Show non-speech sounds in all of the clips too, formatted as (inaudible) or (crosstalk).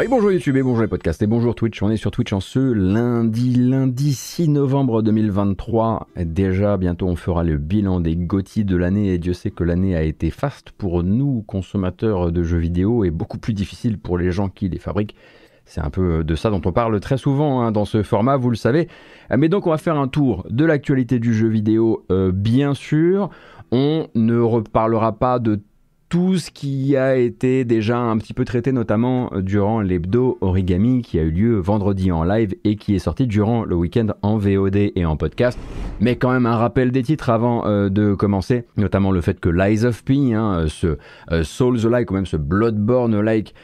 Ah oui, bonjour YouTube et bonjour les podcasts et bonjour Twitch. On est sur Twitch en ce lundi, lundi 6 novembre 2023. déjà, bientôt, on fera le bilan des GOTY de l'année et Dieu sait que l'année a été faste pour nous, consommateurs de jeux vidéo, et beaucoup plus difficile pour les gens qui les fabriquent. C'est un peu de ça dont on parle très souvent hein, dans ce format, vous le savez. Mais donc, on va faire un tour de l'actualité du jeu vidéo, euh, bien sûr. On ne reparlera pas de tout ce qui a été déjà un petit peu traité, notamment euh, durant l'hebdo Origami qui a eu lieu vendredi en live et qui est sorti durant le week-end en VOD et en podcast. Mais quand même un rappel des titres avant euh, de commencer, notamment le fait que Lies of P, hein, ce euh, Souls-like ou même ce Bloodborne-like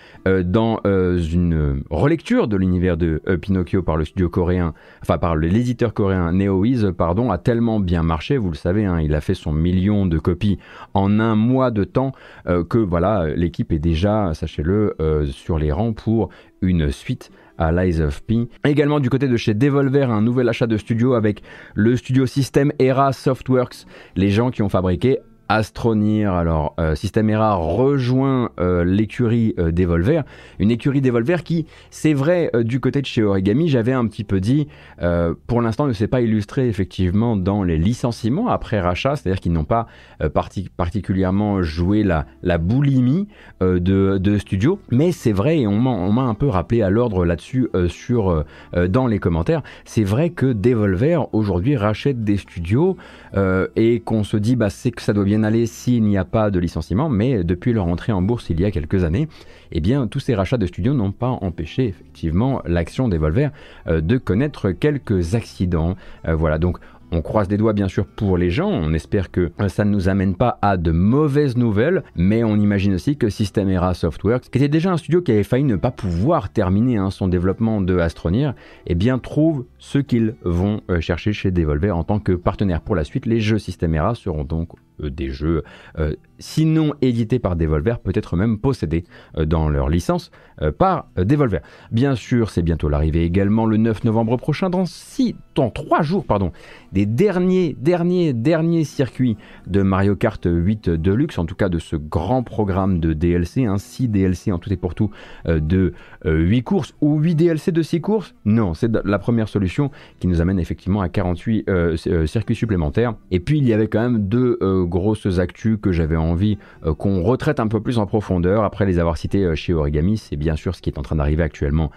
dans une relecture de l'univers de Pinocchio par le studio coréen, enfin par l'éditeur coréen NeoWiz, pardon, a tellement bien marché, vous le savez, hein, il a fait son million de copies en un mois de temps euh, que voilà, l'équipe est déjà, sachez-le, euh, sur les rangs pour une suite à Lies of P. Également du côté de chez Devolver, un nouvel achat de studio avec le studio System Era Softworks, les gens qui ont fabriqué Astronir. Alors, euh, System Era rejoint euh, l'écurie euh, Devolver, une écurie Devolver qui, c'est vrai, du côté de chez Origami, j'avais un petit peu dit, pour l'instant ne s'est pas illustré effectivement dans les licenciements après rachat, c'est-à-dire qu'ils n'ont pas particulièrement joué la, la boulimie de, de studio, mais c'est vrai, et on m'a un peu rappelé à l'ordre là-dessus sur dans les commentaires, c'est vrai que Devolver aujourd'hui rachète des studios et qu'on se dit, bah, c'est que ça doit bien aller s'il n'y a pas de licenciement, mais depuis leur entrée en bourse il y a quelques années, eh bien tous ces rachats de studios n'ont pas empêché effectivement l'action des Volver euh, de connaître quelques accidents. Euh, voilà, donc on croise des doigts bien sûr pour les gens, on espère que ça ne nous amène pas à de mauvaises nouvelles, mais on imagine aussi que Systemera Softworks, qui était déjà un studio qui avait failli ne pas pouvoir terminer hein, son développement de Astronir, eh bien trouve ce qu'ils vont euh, chercher chez Devolver en tant que partenaire pour la suite. Les jeux Systemera seront donc euh, des jeux, euh, sinon édités par Devolver, peut-être même possédés dans leur licence par Devolver. Bien sûr, c'est bientôt l'arrivée également le 9 novembre prochain, dans 6, dans 3 jours, pardon, des derniers, derniers, derniers circuits de Mario Kart 8 Deluxe, en tout cas de ce grand programme de DLC, 6 DLC en tout et pour tout de 8 courses, ou 8 DLC de 6 courses? Non, c'est la première solution qui nous amène effectivement à 48 circuits supplémentaires. Et puis il y avait quand même deux grosses actus que j'avais envie euh, qu'on retraite un peu plus en profondeur après les avoir cités euh, chez Origami. C'est bien sûr ce qui est en train d'arriver actuellement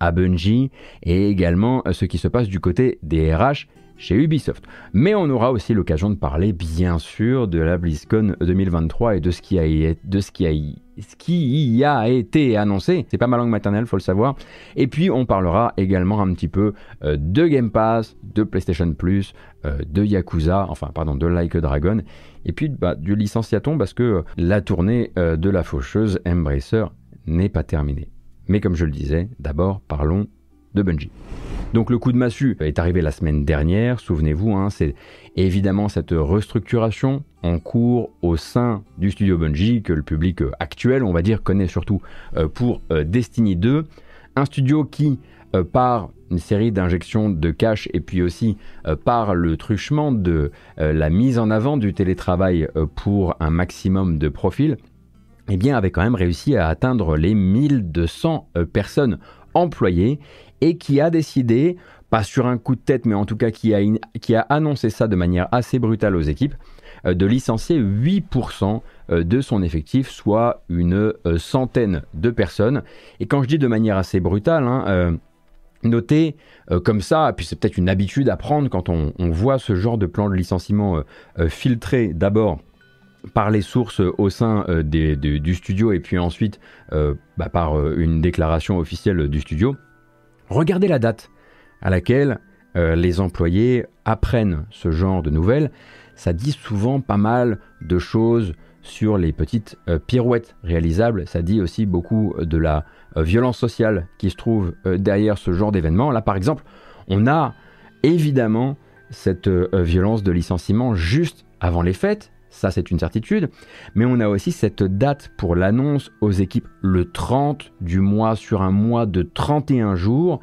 à Bungie et également euh, ce qui se passe du côté des RH chez Ubisoft. Mais on aura aussi l'occasion de parler bien sûr de la BlizzCon 2023 et de ce qui a, de ce qui a, ce qui y a été annoncé. C'est pas ma langue maternelle, faut le savoir. Et puis on parlera également un petit peu de Game Pass, de PlayStation Plus, de Yakuza, enfin pardon, de Like a Dragon et puis bah, du licenciaton parce que euh, la tournée euh, de la faucheuse Embracer n'est pas terminée. Mais comme je le disais, d'abord parlons de Bungie. Donc le coup de massue est arrivé la semaine dernière, souvenez-vous, hein, c'est évidemment cette restructuration en cours au sein du studio Bungie que le public euh, actuel, on va dire, connaît surtout pour Destiny 2. Un studio qui euh, par une série d'injections de cash et puis aussi euh, par le truchement de euh, la mise en avant du télétravail pour un maximum de profils, eh bien avait quand même réussi à atteindre les 1200 personnes employées et qui a décidé, pas sur un coup de tête, mais en tout cas qui a, qui a annoncé ça de manière assez brutale aux équipes, de licencier 8% de son effectif, soit une centaine de personnes. Et quand je dis de manière assez brutale, hein, Notez euh, comme ça, puis c'est peut-être une habitude à prendre quand on, voit ce genre de plan de licenciement euh, euh, filtré d'abord par les sources au sein du studio et puis ensuite bah, par une déclaration officielle du studio. Regardez la date à laquelle les employés apprennent ce genre de nouvelles. Ça dit souvent pas mal de choses sur les petites pirouettes réalisables. Ça dit aussi beaucoup de la euh, violence sociale qui se trouve euh, derrière ce genre d'événement. Là, par exemple, on a évidemment cette euh, violence de licenciement juste avant les fêtes, ça c'est une certitude, mais on a aussi cette date pour l'annonce aux équipes le 30 du mois sur un mois de 31 jours.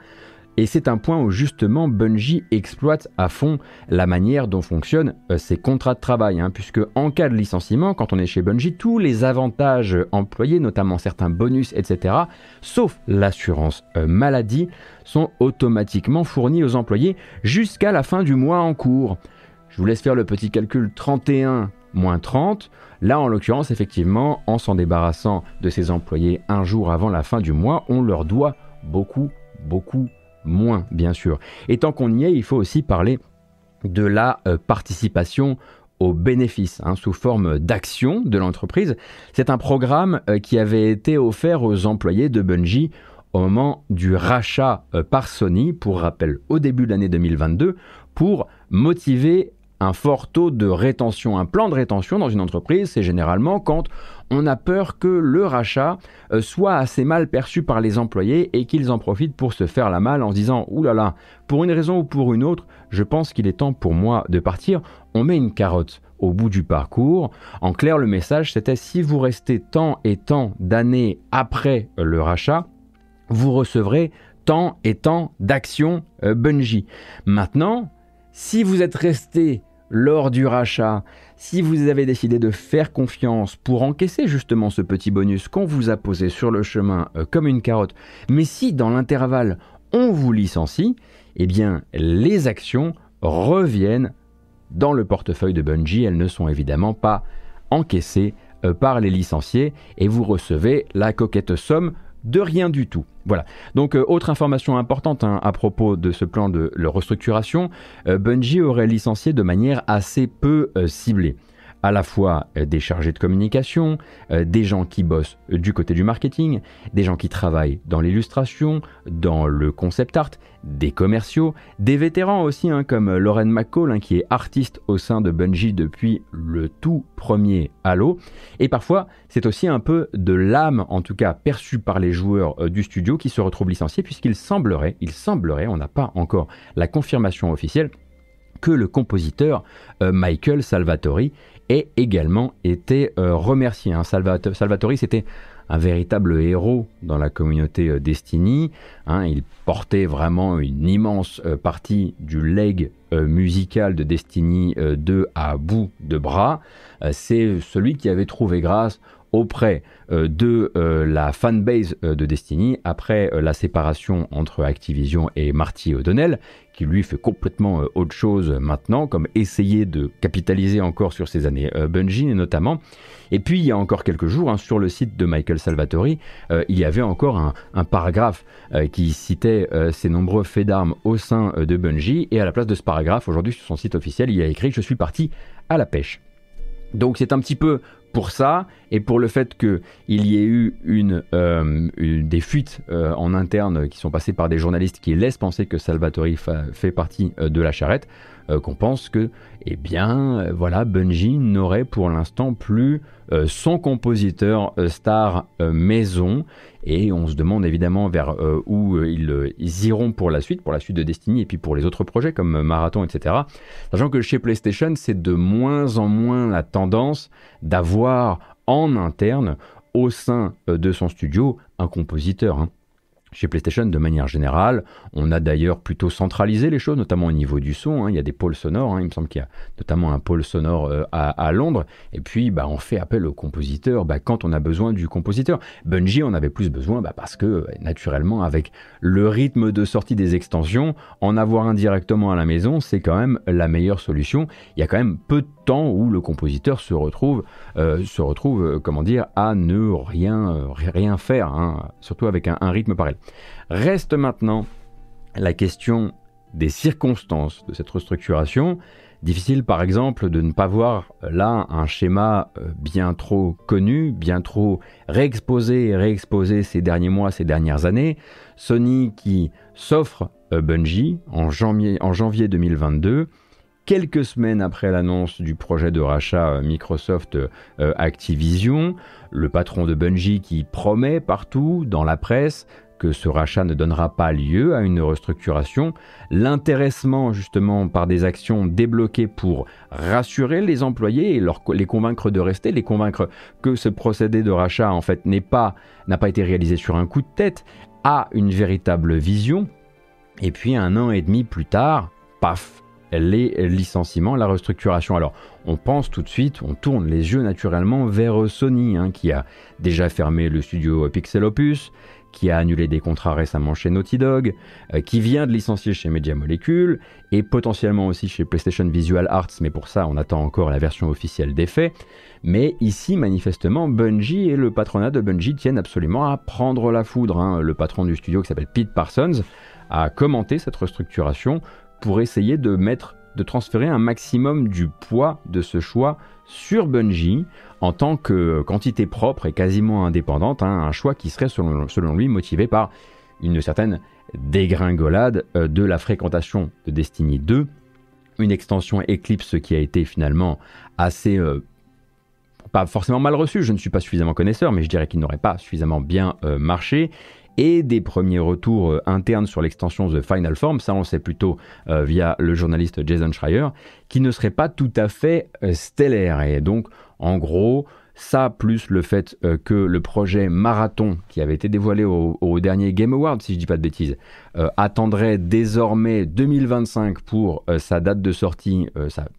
Et c'est un point où justement Bungie exploite à fond la manière dont fonctionnent euh, ses contrats de travail, hein, puisque en cas de licenciement, quand on est chez Bungie, tous les avantages employés, notamment certains bonus, etc., sauf l'assurance euh, maladie, sont automatiquement fournis aux employés jusqu'à la fin du mois en cours. Je vous laisse faire le petit calcul 31 moins 30. Là, en l'occurrence, effectivement, en s'en débarrassant de ses employés un jour avant la fin du mois, on leur doit beaucoup, beaucoup moins, bien sûr. Et tant qu'on y est, il faut aussi parler de la euh, participation aux bénéfices hein, sous forme d'action de l'entreprise. C'est un programme euh, qui avait été offert aux employés de Bungie au moment du rachat euh, par Sony, pour rappel, au début de l'année 2022, pour motiver un fort taux de rétention. Un plan de rétention dans une entreprise, c'est généralement quand on a peur que le rachat euh, soit assez mal perçu par les employés et qu'ils en profitent pour se faire la malle en se disant Ouh là là, pour une raison ou pour une autre, je pense qu'il est temps pour moi de partir. On met une carotte au bout du parcours. En clair, le message c'était si vous restez tant et tant d'années après le rachat, vous recevrez tant et tant d'actions euh, Bungie. Maintenant, si vous êtes resté lors du rachat, si vous avez décidé de faire confiance pour encaisser justement ce petit bonus qu'on vous a posé sur le chemin euh, comme une carotte, mais si dans l'intervalle on vous licencie, eh bien les actions reviennent dans le portefeuille de Bungie, elles ne sont évidemment pas encaissées euh, par les licenciés et vous recevez la coquette somme de rien du tout. Voilà. Donc, euh, autre information importante hein, à propos de ce plan de, restructuration, euh, Bungie aurait licencié de manière assez peu euh, ciblée à la fois euh, des chargés de communication, euh, des gens qui bossent du côté du marketing, des gens qui travaillent dans l'illustration, dans le concept art, des commerciaux, des vétérans aussi, hein, comme Lauren McCall, hein, qui est artiste au sein de Bungie depuis le tout premier Halo. Et parfois, c'est aussi un peu de l'âme, en tout cas perçue par les joueurs euh, du studio, qui se retrouvent licenciés, puisqu'il semblerait, il semblerait, on n'a pas encore la confirmation officielle, que le compositeur Michael Salvatori et également été euh, remercié. Hein. Salvatori, c'était un véritable héros dans la communauté euh, Destiny. Hein. il portait vraiment une immense euh, partie du leg musical de Destiny 2 à bout de bras. C'est celui qui avait trouvé grâce auprès de la fanbase de Destiny après la séparation entre Activision et Marty O'Donnell qui lui fait complètement euh, autre chose maintenant, comme essayer de capitaliser encore sur ses années euh, Bungie notamment. Et puis il y a encore quelques jours, hein, sur le site de Michael Salvatori, euh, il y avait encore un, paragraphe qui citait ses nombreux faits d'armes au sein de Bungie, et à la place de ce paragraphe, aujourd'hui sur son site officiel, il y a écrit Je suis parti à la pêche. Donc c'est un petit peu pour ça et pour le fait qu'il y ait eu une, euh, des fuites euh, en interne qui sont passées par des journalistes qui laissent penser que Salvatori fait partie euh, de la charrette, qu'on pense que, eh bien, voilà, Bungie n'aurait pour l'instant plus son compositeur star maison et on se demande évidemment vers euh, où euh, ils, iront pour la suite, pour la suite de Destiny et puis pour les autres projets comme Marathon, etc. Sachant que chez PlayStation, c'est de moins en moins la tendance d'avoir en interne, au sein euh, de son studio, un compositeur. Hein. Chez PlayStation, de manière générale, on a d'ailleurs plutôt centralisé les choses, notamment au niveau du son. Hein. Il y a des pôles sonores. Hein. Il me semble qu'il y a notamment un pôle sonore euh, à, Londres. Et puis, bah, on fait appel au compositeur bah, quand on a besoin du compositeur. Bungie en avait plus besoin bah, parce que, naturellement, avec le rythme de sortie des extensions, en avoir un directement à la maison, c'est quand même la meilleure solution. Il y a quand même peu de temps où le compositeur se retrouve, euh, se retrouve euh, comment dire, à ne rien, faire, hein. surtout avec un rythme pareil. Reste maintenant la question des circonstances de cette restructuration. Difficile par exemple de ne pas voir là un schéma euh, bien trop connu, bien trop réexposé réexposé ces derniers mois, ces dernières années. Sony qui s'offre euh, Bungie en janvier, en janvier 2022 quelques semaines après l'annonce du projet de rachat euh, Microsoft Activision, le patron de Bungie qui promet partout dans la presse que ce rachat ne donnera pas lieu à une restructuration, l'intéressement justement par des actions débloquées pour rassurer les employés et les convaincre de rester, les convaincre que ce procédé de rachat en fait n'est pas n'a pas été réalisé sur un coup de tête, a une véritable vision Et puis un an et demi plus tard, paf, les licenciements, la restructuration. Alors, on pense tout de suite, on tourne les yeux naturellement vers Sony, hein, qui a déjà fermé le studio Pixel Opus, qui a annulé des contrats récemment chez Naughty Dog, euh, qui vient de licencier chez Media Molecule, et potentiellement aussi chez PlayStation Visual Arts, mais pour ça, on attend encore la version officielle des faits. Mais ici, manifestement, Bungie et le patronat de Bungie tiennent absolument à prendre la foudre. Hein. Le patron du studio, qui s'appelle Pete Parsons, a commenté cette restructuration pour essayer de mettre, de transférer un maximum du poids de ce choix sur Bungie en tant que quantité propre et quasiment indépendante, hein, un choix qui serait selon, lui motivé par une certaine dégringolade euh, de la fréquentation de Destiny 2, une extension Eclipse qui a été finalement assez... Euh, pas forcément mal reçue, je ne suis pas suffisamment connaisseur, mais je dirais qu'il n'aurait pas suffisamment bien euh, marché, et des premiers retours euh, internes sur l'extension The Final Form, ça on sait plutôt euh, via le journaliste Jason Schreier, qui ne serait pas tout à fait euh, stellaire. Et donc, en gros, ça, plus le fait euh, que le projet Marathon, qui avait été dévoilé au, dernier Game Award, si je dis pas de bêtises, euh, attendrait désormais 2025 pour euh, sa date de sortie,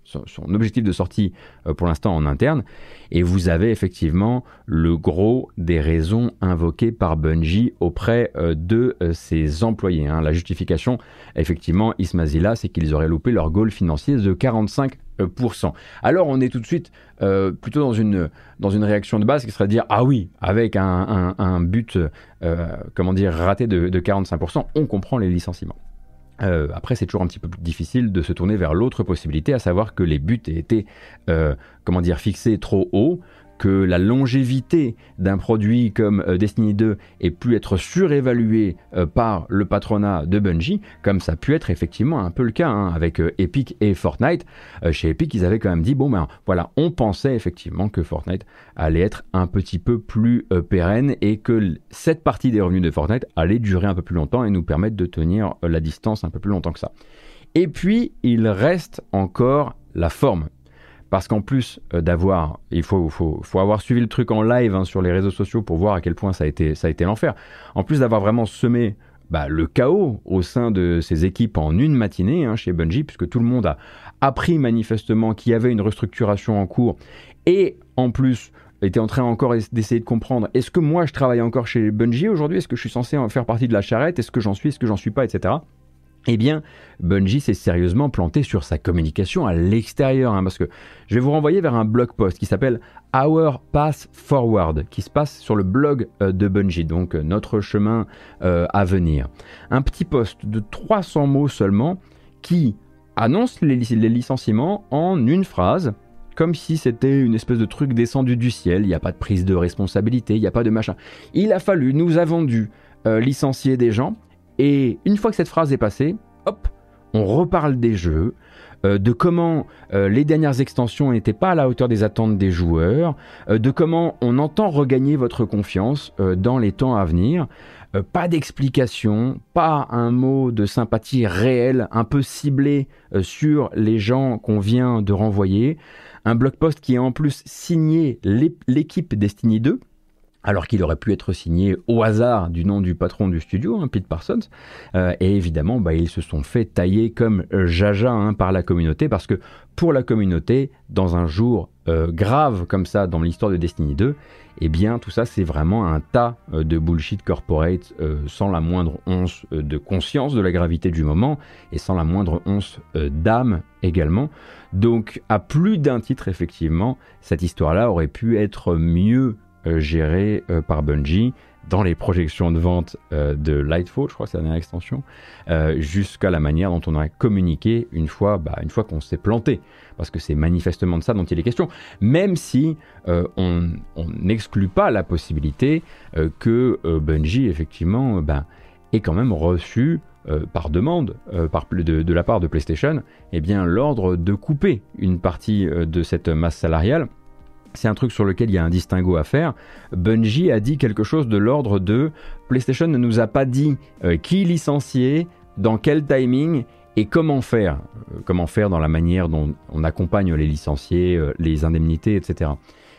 son objectif de sortie pour l'instant en interne. Et vous avez effectivement le gros des raisons invoquées par Bungie auprès de ses employés. Hein. La justification, effectivement, Ismazila, c'est qu'ils auraient loupé leur goal financier de 45 euh, Alors on est tout de suite euh, plutôt dans une, réaction de base qui serait de dire ah oui, avec un, but euh, comment dire raté de, de, 45%, on comprend les licenciements. après, c'est toujours un petit peu plus difficile de se tourner vers l'autre possibilité, à savoir que les buts aient été comment fixés trop haut, que la longévité d'un produit comme euh, Destiny 2 ait pu être surévaluée euh, par le patronat de Bungie, comme ça a pu être effectivement un peu le cas hein, avec euh, Epic et Fortnite. chez Epic, ils avaient quand même dit, bon ben voilà, on pensait effectivement que Fortnite allait être un petit peu plus pérenne et que cette partie des revenus de Fortnite allait durer un peu plus longtemps et nous permettre de tenir la distance un peu plus longtemps que ça. Et puis, il reste encore la forme parce qu'en plus euh, d'avoir, il faut, faut, faut, avoir suivi le truc en live hein, sur les réseaux sociaux pour voir à quel point ça a été, ça a été l'enfer. En plus d'avoir vraiment semé bah, le chaos au sein de ces équipes en une matinée hein, chez Bungie, puisque tout le monde a appris manifestement qu'il y avait une restructuration en cours et en plus était en train encore d'essayer de comprendre est-ce que moi je travaille encore chez Bungie aujourd'hui? Est-ce que je suis censé en faire partie de la charrette? Est-ce que j'en suis? Est-ce que j'en suis pas? Etc eh bien, Bungie s'est sérieusement planté sur sa communication à l'extérieur, hein, parce que je vais vous renvoyer vers un blog post qui s'appelle Our Path Forward, qui se passe sur le blog euh, de Bungie, donc euh, notre chemin euh, à venir. Un petit post de 300 mots seulement qui annonce les, les licenciements en une phrase, comme si c'était une espèce de truc descendu du ciel, il n'y a pas de prise de responsabilité, il n'y a pas de machin. Il a fallu, nous avons dû licencier des gens, et une fois que cette phrase est passée, hop, on reparle des jeux, euh, de comment euh, les dernières extensions n'étaient pas à la hauteur des attentes des joueurs, euh, de comment on entend regagner votre confiance dans les temps à venir. pas d'explication, pas un mot de sympathie réel, un peu ciblé sur les gens qu'on vient de renvoyer. Un blog post qui est en plus signé l'équipe Destiny 2, alors qu'il aurait pu être signé au hasard du nom du patron du studio, hein, Pete Parsons. Euh, et évidemment, bah, ils se sont fait tailler comme jaja hein, par la communauté, parce que pour la communauté, dans un jour euh, grave comme ça dans l'histoire de Destiny 2, eh bien tout ça c'est vraiment un tas euh, de bullshit corporate sans la moindre once de conscience de la gravité du moment et sans la moindre once d'âme également. Donc à plus d'un titre effectivement, cette histoire-là aurait pu être mieux euh, géré euh, par Bungie dans les projections de vente euh, de Lightfall, je crois que c'est la dernière extension, jusqu'à la manière dont on a communiqué une fois, bah, une fois qu'on s'est planté. Parce que c'est manifestement de ça dont il est question. Même si on n'exclut pas la possibilité que Bungie, effectivement, bah, ait quand même reçu par demande par, de, de, la part de PlayStation eh bien l'ordre de couper une partie de cette masse salariale c'est un truc sur lequel il y a un distinguo à faire. Bungie a dit quelque chose de l'ordre de PlayStation ne nous a pas dit euh, qui licencier, dans quel timing et comment faire. Euh, comment faire dans la manière dont on accompagne les licenciés, euh, les indemnités, etc.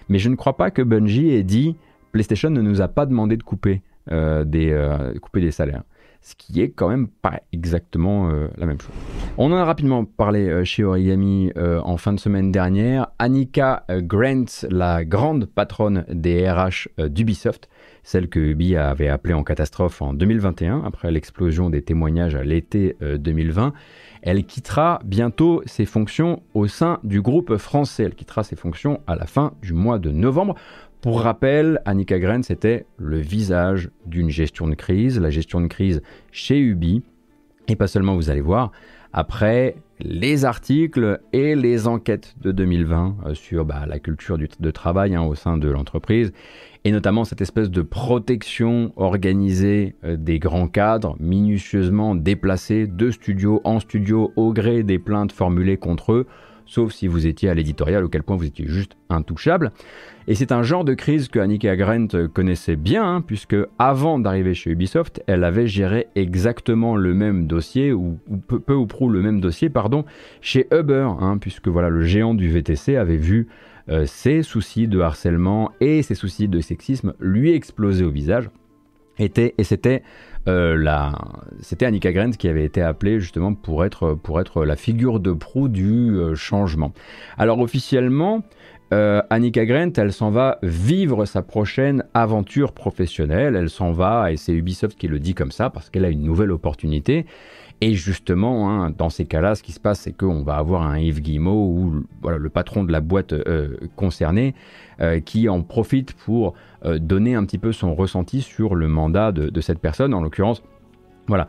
Mais je ne crois pas que Bungie ait dit PlayStation ne nous a pas demandé de couper, des, couper des salaires. Ce qui est quand même pas exactement euh, la même chose. On en a rapidement parlé euh, chez Origami euh, en fin de semaine dernière. Annika Grant, la grande patronne des RH d'Ubisoft, celle que Ubi avait appelée en catastrophe en 2021, après l'explosion des témoignages à l'été 2020, elle quittera bientôt ses fonctions au sein du groupe français. Elle quittera ses fonctions à la fin du mois de novembre. Pour rappel, Annika Gren, c'était le visage d'une gestion de crise, la gestion de crise chez Ubi. Et pas seulement, vous allez voir, après les articles et les enquêtes de 2020 euh, sur bah, la culture de travail hein, au sein de l'entreprise, et notamment cette espèce de protection organisée euh, des grands cadres, minutieusement déplacés de studio en studio au gré des plaintes formulées contre eux, sauf si vous étiez à l'éditorial, auquel point vous étiez juste intouchable. Et c'est un genre de crise que Annika Grant connaissait bien, hein, puisque avant d'arriver chez Ubisoft, elle avait géré exactement le même dossier, ou, peu, ou prou le même dossier, pardon, chez Uber, hein, puisque voilà, le géant du VTC avait vu euh, ses soucis de harcèlement et ses soucis de sexisme lui exploser au visage. Était, et c'était euh, Annika Grant qui avait été appelée justement pour être, pour être la figure de proue du euh, changement. Alors officiellement, euh, Annika Grant, elle s'en va vivre sa prochaine aventure professionnelle. Elle s'en va, et c'est Ubisoft qui le dit comme ça, parce qu'elle a une nouvelle opportunité. Et justement, hein, dans ces cas-là, ce qui se passe, c'est qu'on va avoir un Yves Guillemot, ou le patron de la boîte euh, concernée, euh, qui en profite pour donner un petit peu son ressenti sur le mandat de, cette personne. En l'occurrence, voilà,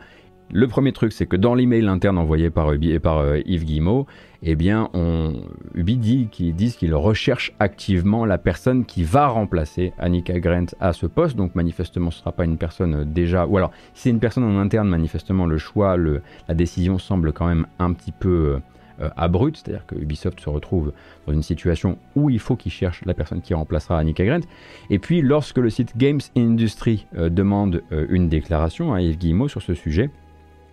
le premier truc, c'est que dans l'email interne envoyé par, euh, Yves Guillemot, eh bien, on, Ubi dit qu'ils disent qu'ils recherchent activement la personne qui va remplacer Annika Grant à ce poste. Donc, manifestement, ce ne sera pas une personne euh, déjà. Ou alors, si c'est une personne en interne, manifestement, le choix, le, la décision semble quand même un petit peu euh, abrupte. C'est-à-dire que Ubisoft se retrouve dans une situation où il faut qu'il cherche la personne qui remplacera Annika Grant. Et puis, lorsque le site Games Industry demande une déclaration à Yves Guillemot sur ce sujet,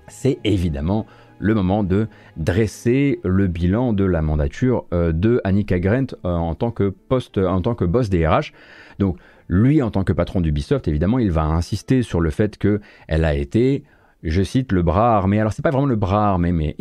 c'est évidemment le moment de dresser le bilan de la mandature euh, de Annika Grant euh, en, tant que poste, en tant que boss des RH. Donc lui, en tant que patron d'Ubisoft, évidemment, il va insister sur le fait qu'elle a été, je cite, le bras armé. Alors c'est pas vraiment le bras armé, mais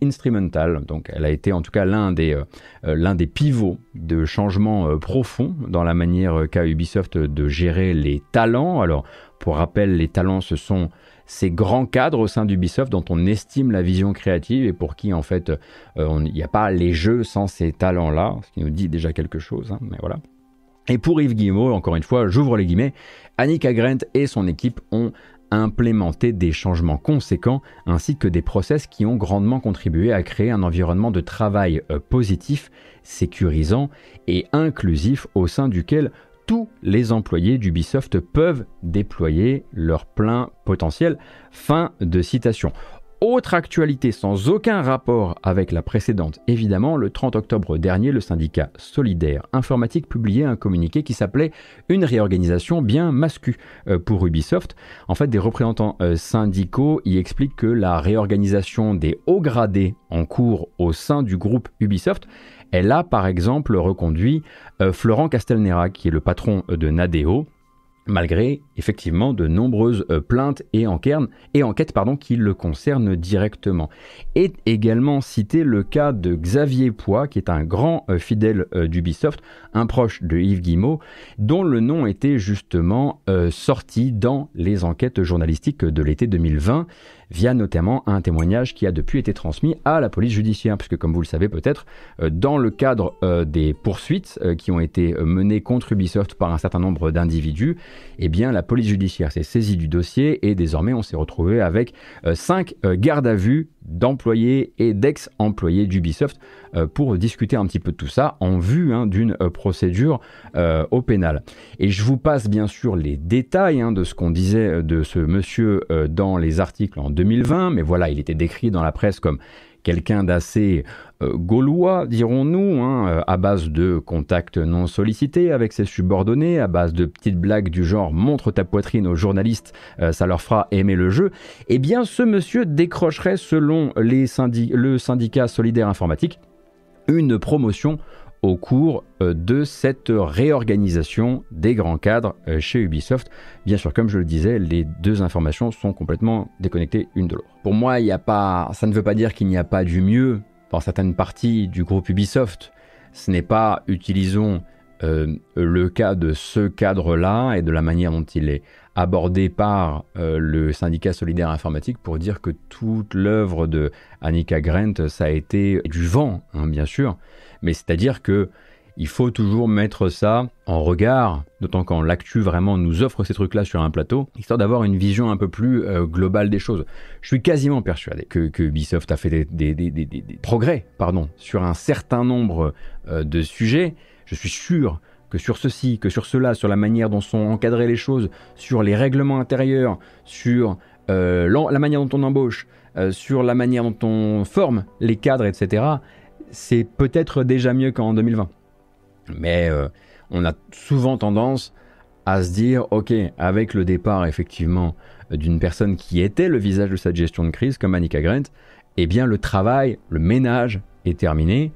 instrumental. Donc elle a été en tout cas l'un des, euh, des pivots de changement profond dans la manière qu'a Ubisoft de gérer les talents. Alors pour rappel, les talents, ce sont ces grands cadres au sein d'Ubisoft dont on estime la vision créative et pour qui en fait euh, il n'y a pas les jeux sans ces talents-là, ce qui nous dit déjà quelque chose, hein, mais voilà. Et pour Yves Guillemot, encore une fois, j'ouvre les guillemets, Annika Grant et son équipe ont implémenté des changements conséquents ainsi que des process qui ont grandement contribué à créer un environnement de travail euh, positif, sécurisant et inclusif au sein duquel tous les employés d'Ubisoft peuvent déployer leur plein potentiel. Fin de citation. Autre actualité sans aucun rapport avec la précédente, évidemment, le 30 octobre dernier, le syndicat Solidaire Informatique publiait un communiqué qui s'appelait Une réorganisation bien mascue euh, pour Ubisoft. En fait, des représentants euh, syndicaux y expliquent que la réorganisation des hauts gradés en cours au sein du groupe Ubisoft elle a par exemple reconduit euh, Florent Castelnera, qui est le patron de Nadeo, malgré effectivement de nombreuses euh, plaintes et, enquêtes qui le concernent directement. Et également cité le cas de Xavier Poix, qui est un grand euh, fidèle d'Ubisoft, un proche de Yves Guillemot, dont le nom était justement sorti dans les enquêtes journalistiques de l'été 2020 via notamment un témoignage qui a depuis été transmis à la police judiciaire, puisque comme vous le savez peut-être, euh, dans le cadre euh, des poursuites euh, qui ont été menées contre Ubisoft par un certain nombre d'individus, eh bien la police judiciaire s'est saisie du dossier et désormais on s'est retrouvé avec cinq gardes à vue d'employés et d'ex-employés d'Ubisoft pour discuter un petit peu de tout ça en vue hein, d'une procédure au pénal. Et je vous passe bien sûr les détails hein, de ce qu'on disait de ce monsieur dans les articles en 2020, mais voilà, il était décrit dans la presse comme quelqu'un d'assez euh, gaulois, dirons-nous, hein, euh, à base de contacts non sollicités avec ses subordonnés, à base de petites blagues du genre montre ta poitrine aux journalistes, euh, ça leur fera aimer le jeu, eh bien ce monsieur décrocherait, selon les le syndicat solidaire informatique, une promotion au cours euh, de cette réorganisation des grands cadres euh, chez Ubisoft. Bien sûr, comme je le disais, les deux informations sont complètement déconnectées une de l'autre. Pour moi, il a pas, ça ne veut pas dire qu'il n'y a pas du mieux dans certaines parties du groupe Ubisoft. Ce n'est pas utilisons euh, le cas de ce cadre-là et de la manière dont il est abordé par le syndicat solidaire informatique pour dire que toute l'œuvre de Annika Grant, ça a été du vent, hein, bien sûr, mais c'est-à-dire que il faut toujours mettre ça en regard, d'autant quand l'actu vraiment nous offre ces trucs-là sur un plateau, histoire d'avoir une vision un peu plus euh, globale des choses. Je suis quasiment persuadé que, Ubisoft a fait des, progrès pardon, sur un certain nombre euh, de sujets. Je suis sûr que sur ceci, que sur cela, sur la manière dont sont encadrées les choses, sur les règlements intérieurs, sur euh, la manière dont on embauche, sur la manière dont on forme les cadres, etc., c'est peut-être déjà mieux qu'en 2020. Mais euh, on a souvent tendance à se dire, ok, avec le départ effectivement d'une personne qui était le visage de cette gestion de crise, comme Annika Grant, eh bien le travail, le ménage est terminé.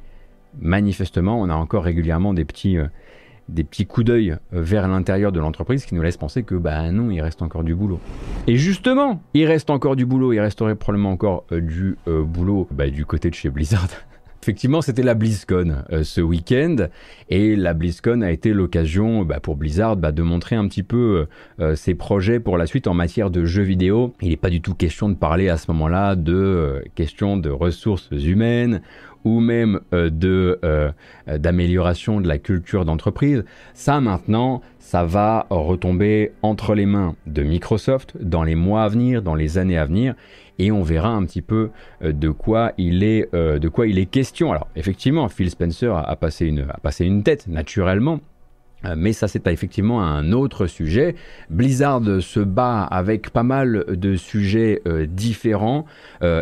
Manifestement, on a encore régulièrement des petits, euh, des petits coups d'œil vers l'intérieur de l'entreprise qui nous laissent penser que bah non, il reste encore du boulot. Et justement, il reste encore du boulot, il resterait probablement encore euh, du boulot bah, du côté de chez Blizzard. (laughs) Effectivement, c'était la BlizzCon euh, ce week-end et la BlizzCon a été l'occasion bah, pour Blizzard bah, de montrer un petit peu euh, euh, ses projets pour la suite en matière de jeux vidéo. Il n'est pas du tout question de parler à ce moment-là de questions de ressources humaines ou même de d'amélioration de la culture d'entreprise. Ça maintenant, ça va retomber entre les mains de Microsoft dans les mois à venir, dans les années à venir et on verra un petit peu euh, de quoi il est, euh, de quoi il est question. Alors effectivement, Phil Spencer a, passé, une, a passé une tête naturellement. Euh, mais ça, c'est effectivement un autre sujet. Blizzard se bat avec pas mal de sujets différents.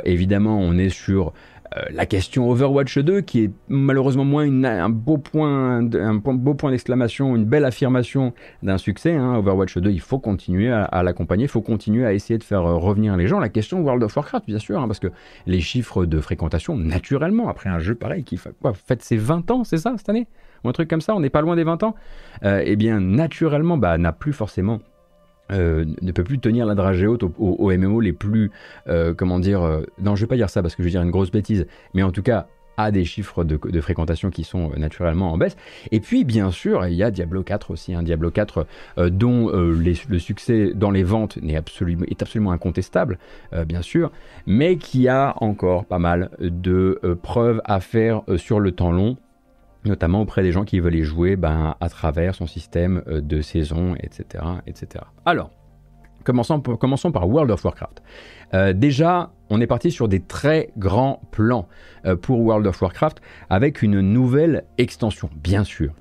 évidemment, on est sur euh, la question Overwatch 2, qui est malheureusement moins un beau point, un beau point d'exclamation, une belle affirmation d'un succès. Hein. Overwatch 2, il faut continuer à, l'accompagner, il faut continuer à essayer de faire euh, revenir les gens. La question World of Warcraft, bien sûr, hein, parce que les chiffres de fréquentation, naturellement, après un jeu pareil qui fait faites ses 20 ans, c'est ça, cette année? Ou un truc comme ça, on n'est pas loin des 20 ans? Euh, Eh bien, naturellement, bah, n'a plus forcément euh, ne peut plus tenir la dragée haute aux, MMO les plus, euh, comment dire, euh, non je vais pas dire ça parce que je vais dire une grosse bêtise, mais en tout cas a des chiffres de, fréquentation qui sont naturellement en baisse. Et puis bien sûr, il y a Diablo 4 aussi, un hein, Diablo 4 dont le succès dans les ventes est absolument, est absolument incontestable, bien sûr, mais qui a encore pas mal de preuves à faire sur le temps long notamment auprès des gens qui veulent y jouer ben, à travers son système euh, de saison, etc. etc. Alors, commençons, commençons par World of Warcraft. Euh, déjà, on est parti sur des très grands plans euh, pour World of Warcraft avec une nouvelle extension, bien sûr.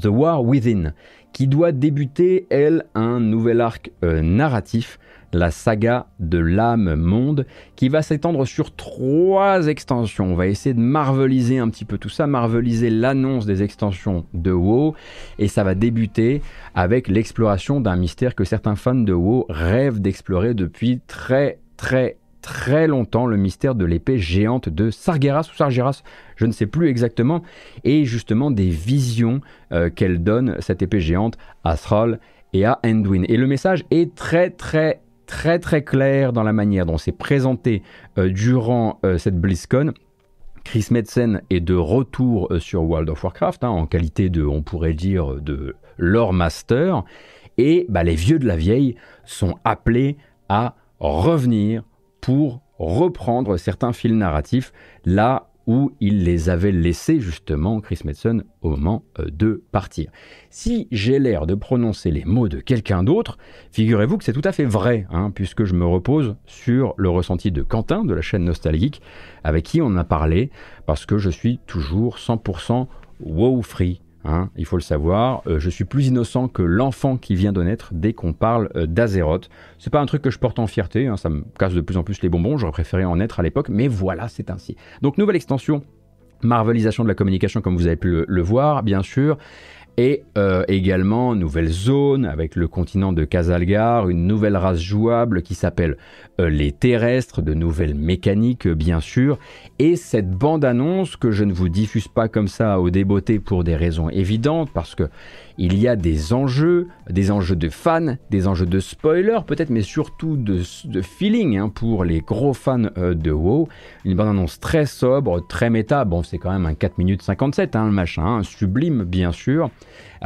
The War Within, qui doit débuter, elle, un nouvel arc narratif la saga de l'âme monde, qui va s'étendre sur trois extensions. On va essayer de marveliser un petit peu tout ça, marveliser l'annonce des extensions de WoW, et ça va débuter avec l'exploration d'un mystère que certains fans de WoW rêvent d'explorer depuis très très très longtemps le mystère de l'épée géante de Sargeras ou Sargeras, je ne sais plus exactement, et justement des visions euh, qu'elle donne, cette épée géante, à Thrall et à Anduin. Et le message est très très très très clair dans la manière dont c'est présenté euh, durant euh, cette BlizzCon. Chris Metzen est de retour euh, sur World of Warcraft hein, en qualité de, on pourrait dire, de lore master. Et bah, les vieux de la vieille sont appelés à revenir pour reprendre certains fils narratifs là où il les avait laissés justement, Chris Metzen, au moment euh, de partir. Si j'ai l'air de prononcer les mots de quelqu'un d'autre, figurez-vous que c'est tout à fait vrai, hein, puisque je me repose sur le ressenti de Quentin de la chaîne Nostalgique, avec qui on a parlé, parce que je suis toujours 100% wow free Hein, il faut le savoir, euh, je suis plus innocent que l'enfant qui vient de naître dès qu'on parle euh, d'Azeroth. C'est pas un truc que je porte en fierté, hein, ça me casse de plus en plus les bonbons, j'aurais préféré en être à l'époque, mais voilà, c'est ainsi. Donc nouvelle extension, marvelisation de la communication comme vous avez pu le, voir, bien sûr. Et euh, également nouvelle zone avec le continent de Kazalgar, une nouvelle race jouable qui s'appelle les terrestres, de nouvelles mécaniques bien sûr, et cette bande-annonce que je ne vous diffuse pas comme ça au débeauté pour des raisons évidentes, parce que il y a des enjeux, des enjeux de fans, des enjeux de spoilers peut-être, mais surtout de, feeling hein, pour les gros fans euh, de WoW. Une bande-annonce très sobre, très méta, bon c'est quand même un 4 minutes 57, hein, le machin, hein, sublime bien sûr.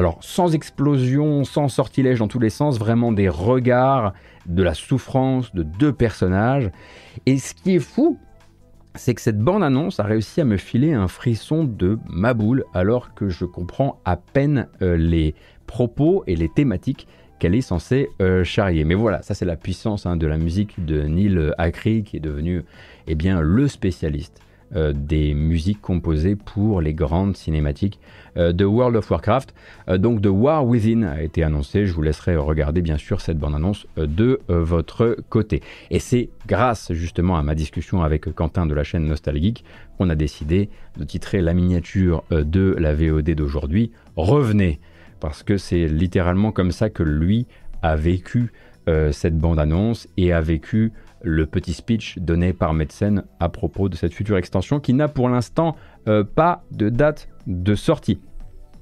Alors sans explosion, sans sortilège dans tous les sens, vraiment des regards, de la souffrance de deux personnages. Et ce qui est fou, c'est que cette bande-annonce a réussi à me filer un frisson de ma boule alors que je comprends à peine euh, les propos et les thématiques qu'elle est censée euh, charrier. Mais voilà, ça c'est la puissance hein, de la musique de Neil Acri qui est devenu eh bien, le spécialiste euh, des musiques composées pour les grandes cinématiques euh, de World of Warcraft. Euh, donc The War Within a été annoncé, je vous laisserai regarder bien sûr cette bande-annonce de votre côté. Et c'est grâce justement à ma discussion avec Quentin de la chaîne Nostalgique qu'on a décidé de titrer la miniature de la VOD d'aujourd'hui Revenez, parce que c'est littéralement comme ça que lui a vécu cette bande-annonce et a vécu le petit speech donné par Medsen à propos de cette future extension qui n'a pour l'instant euh, pas de date de sortie.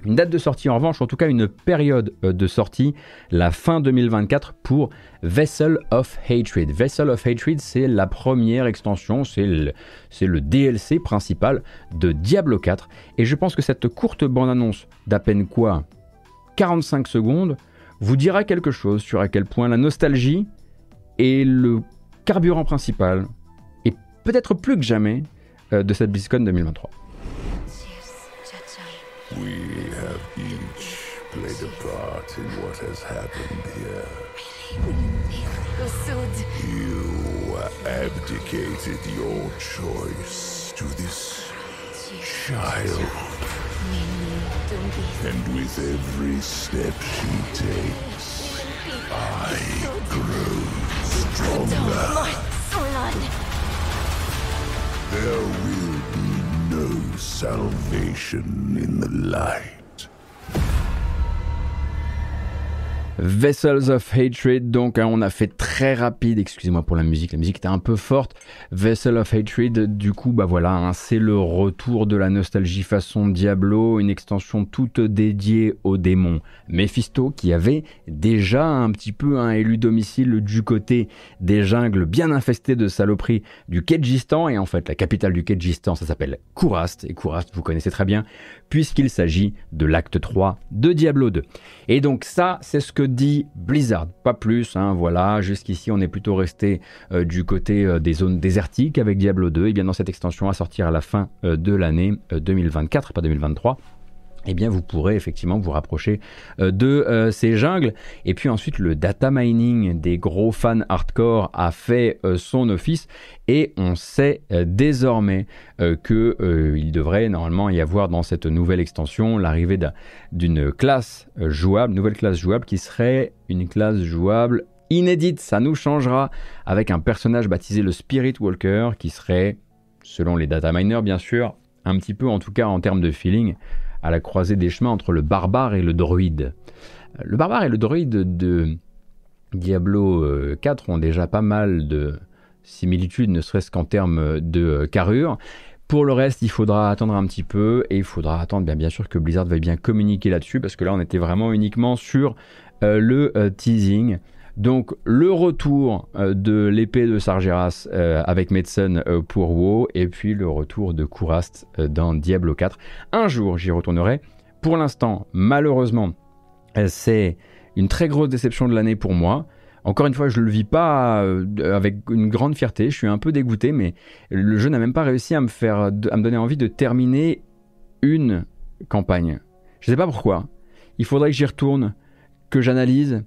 Une date de sortie en revanche, en tout cas une période euh, de sortie, la fin 2024 pour Vessel of Hatred. Vessel of Hatred, c'est la première extension, c'est le, le, DLC principal de Diablo 4. Et je pense que cette courte bande-annonce d'à peine quoi 45 secondes vous dira quelque chose sur à quel point la nostalgie et le carburant principal, et peut-être plus que jamais, euh, de cette BlizzCon 2023. We have each played a part in what has happened here. You abdicated your choice to this child. And with every step she takes, I grow stronger. There will be no salvation in the light. Vessels of Hatred, donc hein, on a fait très rapide, excusez-moi pour la musique, la musique était un peu forte. Vessel of Hatred, du coup, bah voilà, hein, c'est le retour de la nostalgie façon Diablo, une extension toute dédiée au démon Mephisto qui avait déjà un petit peu un élu domicile du côté des jungles bien infestées de saloperies du Kedjistan, et en fait la capitale du Kedjistan ça s'appelle Kourast, et Kourast vous connaissez très bien, puisqu'il s'agit de l'acte 3 de Diablo 2. Et donc ça, c'est ce que dit Blizzard, pas plus, hein, voilà, jusqu'ici on est plutôt resté euh, du côté euh, des zones désertiques avec Diablo 2, et bien dans cette extension à sortir à la fin euh, de l'année 2024, pas 2023 eh bien vous pourrez effectivement vous rapprocher euh, de euh, ces jungles. Et puis ensuite le data mining des gros fans hardcore a fait euh, son office et on sait désormais qu'il devrait normalement y avoir dans cette nouvelle extension l'arrivée d'une classe jouable, nouvelle classe jouable qui serait une classe jouable inédite. Ça nous changera avec un personnage baptisé le Spirit Walker qui serait, selon les data miners bien sûr, un petit peu en tout cas en termes de feeling, à la croisée des chemins entre le barbare et le druide. Le barbare et le druide de Diablo 4 euh, ont déjà pas mal de similitudes, ne serait-ce qu'en termes de euh, carrure. Pour le reste, il faudra attendre un petit peu et il faudra attendre bien, bien sûr que Blizzard veuille bien communiquer là-dessus parce que là on était vraiment uniquement sur euh, le teasing. Donc le retour euh, de l'épée de Sargeras euh, avec Medicine euh, pour WoW et puis le retour de Kourast dans Diablo 4. Un jour j'y retournerai. Pour l'instant, malheureusement, c'est une très grosse déception de l'année pour moi. Encore une fois, je ne le vis pas avec une grande fierté. Je suis un peu dégoûté, mais le jeu n'a même pas réussi à me faire, à me donner envie de terminer une campagne. Je ne sais pas pourquoi. Il faudrait que j'y retourne, que j'analyse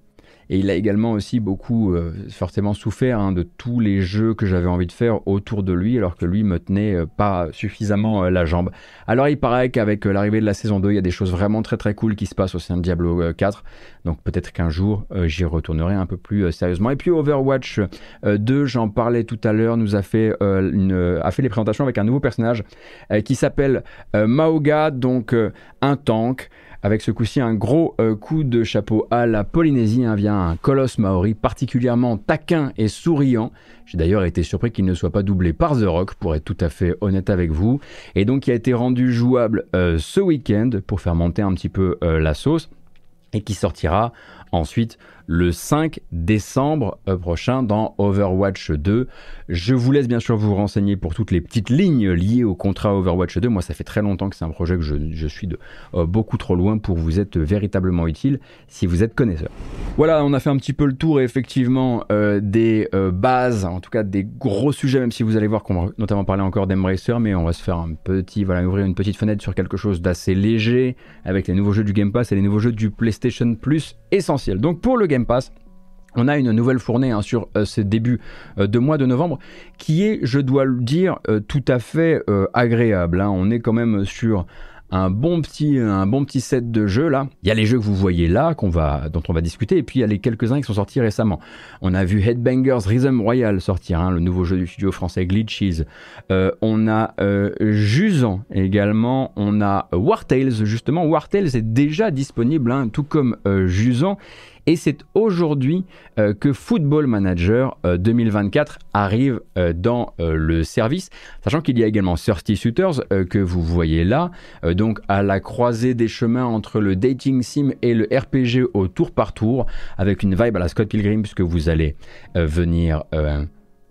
et il a également aussi beaucoup euh, forcément souffert hein, de tous les jeux que j'avais envie de faire autour de lui, alors que lui me tenait euh, pas suffisamment euh, la jambe. Alors il paraît qu'avec l'arrivée de la saison 2, il y a des choses vraiment très très cool qui se passent au sein de Diablo 4. Donc peut-être qu'un jour j'y retournerai un peu plus sérieusement. Et puis Overwatch 2, j'en parlais tout à l'heure, nous a fait, a fait les présentations avec un nouveau personnage qui s'appelle Maoga, donc un tank. Avec ce coup-ci un gros euh, coup de chapeau à la Polynésie hein, via un colosse maori particulièrement taquin et souriant. J'ai d'ailleurs été surpris qu'il ne soit pas doublé par The Rock, pour être tout à fait honnête avec vous, et donc qui a été rendu jouable euh, ce week-end pour faire monter un petit peu euh, la sauce et qui sortira ensuite le 5 décembre euh, prochain dans Overwatch 2. Je vous laisse bien sûr vous renseigner pour toutes les petites lignes liées au contrat Overwatch 2. Moi, ça fait très longtemps que c'est un projet que je, suis de euh, beaucoup trop loin pour vous être véritablement utile si vous êtes connaisseur. Voilà, on a fait un petit peu le tour effectivement euh, des bases, en tout cas des gros sujets, même si vous allez voir qu'on va notamment parler encore d'Embracer, mais on va se faire un petit, voilà, ouvrir une petite fenêtre sur quelque chose d'assez léger avec les nouveaux jeux du Game Pass et les nouveaux jeux du PlayStation Plus essentiel. Donc pour le Game Pass. On a une nouvelle fournée hein, sur euh, ce début euh, de mois de novembre qui est, je dois le dire, euh, tout à fait agréable. Hein. On est quand même sur un bon petit, un bon petit set de jeux là. Il y a les jeux que vous voyez là, va, dont on va discuter, et puis il y a les quelques-uns qui sont sortis récemment. On a vu Headbangers Rhythm Royal sortir, hein, le nouveau jeu du studio français Glitches. on a euh, Jusan également. On a War Tales, justement. War Tales est déjà disponible, tout comme Jusan. Et c'est aujourd'hui euh, que Football Manager 2024 euh, arrive euh, dans le service, sachant qu'il y a également 30 Shooters que vous voyez là, donc à la croisée des chemins entre le dating sim et le RPG au tour par tour, avec une vibe à la Scott Pilgrim, puisque vous allez venir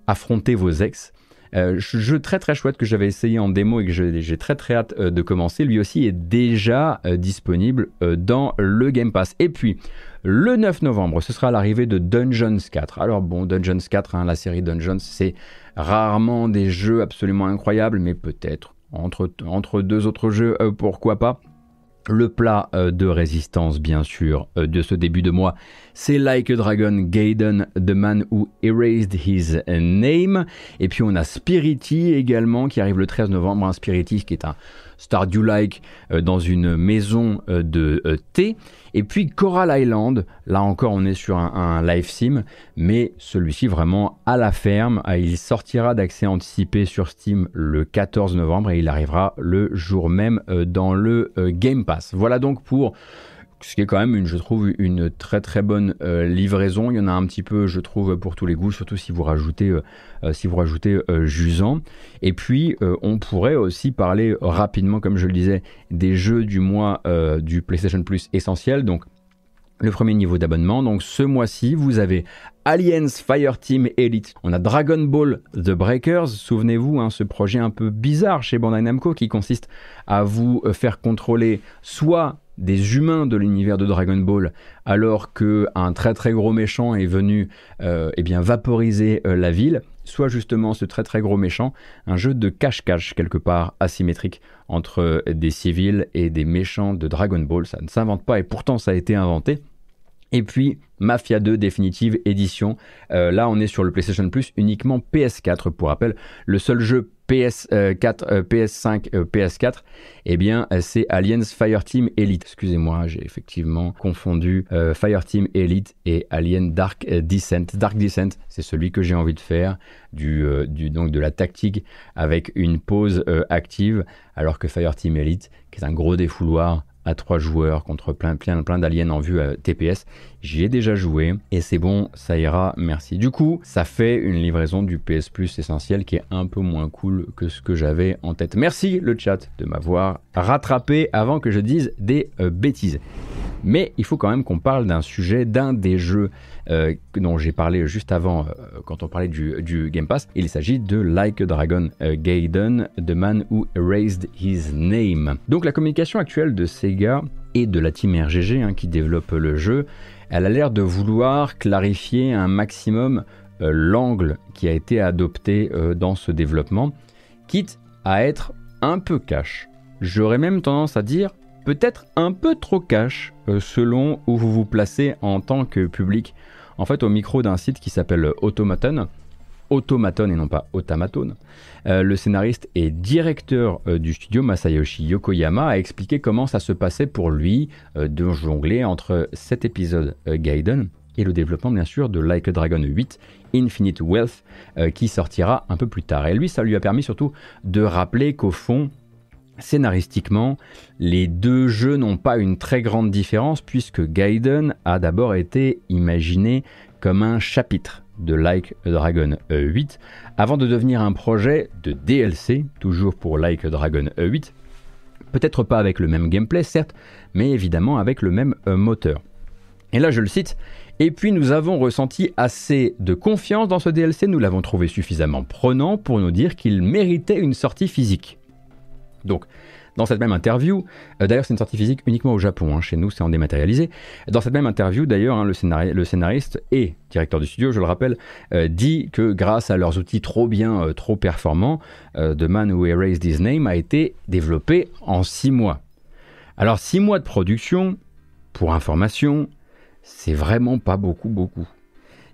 affronter vos ex. Jeu très très chouette que j'avais essayé en démo et que j'ai très très hâte de commencer, lui aussi est déjà disponible dans le Game Pass. Et puis, le 9 novembre, ce sera l'arrivée de Dungeons 4. Alors bon, Dungeons 4, hein, la série Dungeons, c'est rarement des jeux absolument incroyables, mais peut-être entre, entre deux autres jeux, euh, pourquoi pas. Le plat euh, de résistance, bien sûr, euh, de ce début de mois, c'est Like a Dragon Gaiden, The Man Who Erased His Name. Et puis on a Spirity également, qui arrive le 13 novembre. Un Spirity qui est un Stardew-like dans une maison de thé. Et puis Coral Island, là encore on est sur un, live sim, mais celui-ci vraiment à la ferme. Il sortira d'accès anticipé sur Steam le 14 novembre et il arrivera le jour même euh, dans le euh, Game Pass. Voilà donc pour ce qui est quand même, une, je trouve, une très très bonne euh, livraison. Il y en a un petit peu, je trouve, pour tous les goûts, surtout si vous rajoutez, euh, euh, si vous rajoutez Jusant. Et puis, on pourrait aussi parler rapidement, comme je le disais, des jeux du mois du PlayStation Plus essentiel. Donc, le premier niveau d'abonnement. Donc, ce mois-ci, vous avez Aliens Fireteam Elite. On a Dragon Ball The Breakers. Souvenez-vous, hein, ce projet un peu bizarre chez Bandai Namco qui consiste à vous faire contrôler soit des humains de l'univers de Dragon Ball, alors qu'un très très gros méchant est venu euh, eh bien, vaporiser euh, la ville, soit justement ce très très gros méchant, un jeu de cache-cache quelque part asymétrique entre des civils et des méchants de Dragon Ball. Ça ne s'invente pas et pourtant ça a été inventé. Et puis Mafia 2 définitive édition. Euh, là, on est sur le PlayStation Plus uniquement PS4. Pour rappel, le seul jeu PS4, PS5, PS4, eh bien, c'est Aliens Fireteam Elite. Excusez-moi, j'ai effectivement confondu euh, Fireteam Elite et Alien Dark Descent. Dark Descent, c'est celui que j'ai envie de faire, du, euh, de la tactique avec une pause active, alors que Fireteam Elite, qui est un gros défouloir, à trois joueurs contre plein, plein, plein d'aliens en vue à TPS. J'y ai déjà joué et c'est bon, ça ira, merci. Du coup, ça fait une livraison du PS Plus essentiel qui est un peu moins cool que ce que j'avais en tête. Merci le chat de m'avoir rattrapé avant que je dise des euh, bêtises. Mais il faut quand même qu'on parle d'un sujet, d'un des jeux euh, dont j'ai parlé juste avant euh, quand on parlait du, Game Pass. Il s'agit de Like a Dragon euh, Gaiden, The Man Who Erased His Name. Donc la communication actuelle de Sega et de la team RGG hein, qui développe le jeu, elle a l'air de vouloir clarifier un maximum l'angle qui a été adopté dans ce développement, quitte à être un peu cash. J'aurais même tendance à dire peut-être un peu trop cash selon où vous vous placez en tant que public en fait au micro d'un site qui s'appelle Automaton, Automaton et non pas Automaton. Euh, le scénariste et directeur euh, du studio Masayoshi Yokoyama a expliqué comment ça se passait pour lui euh, de jongler entre cet épisode Gaiden et le développement bien sûr de Like a Dragon 8 Infinite Wealth qui sortira un peu plus tard. Et lui ça lui a permis surtout de rappeler qu'au fond scénaristiquement, les deux jeux n'ont pas une très grande différence puisque Gaiden a d'abord été imaginé comme un chapitre de Like a Dragon 8 avant de devenir un projet de DLC, toujours pour Like a Dragon 8. Peut-être pas avec le même gameplay, certes, mais évidemment avec le même euh, moteur. Et là, je le cite. Et puis nous avons ressenti assez de confiance dans ce DLC, nous l'avons trouvé suffisamment prenant pour nous dire qu'il méritait une sortie physique. Donc, dans cette même interview, euh, d'ailleurs c'est une sortie physique uniquement au Japon, hein, chez nous c'est en dématérialisé, dans cette même interview d'ailleurs hein, le, scénariste et directeur du studio, je le rappelle, euh, dit que grâce à leurs outils trop bien, euh, trop performants, The Man Who Erased His Name a été développé en 6 mois. Alors 6 mois de production, pour information, c'est vraiment pas beaucoup beaucoup.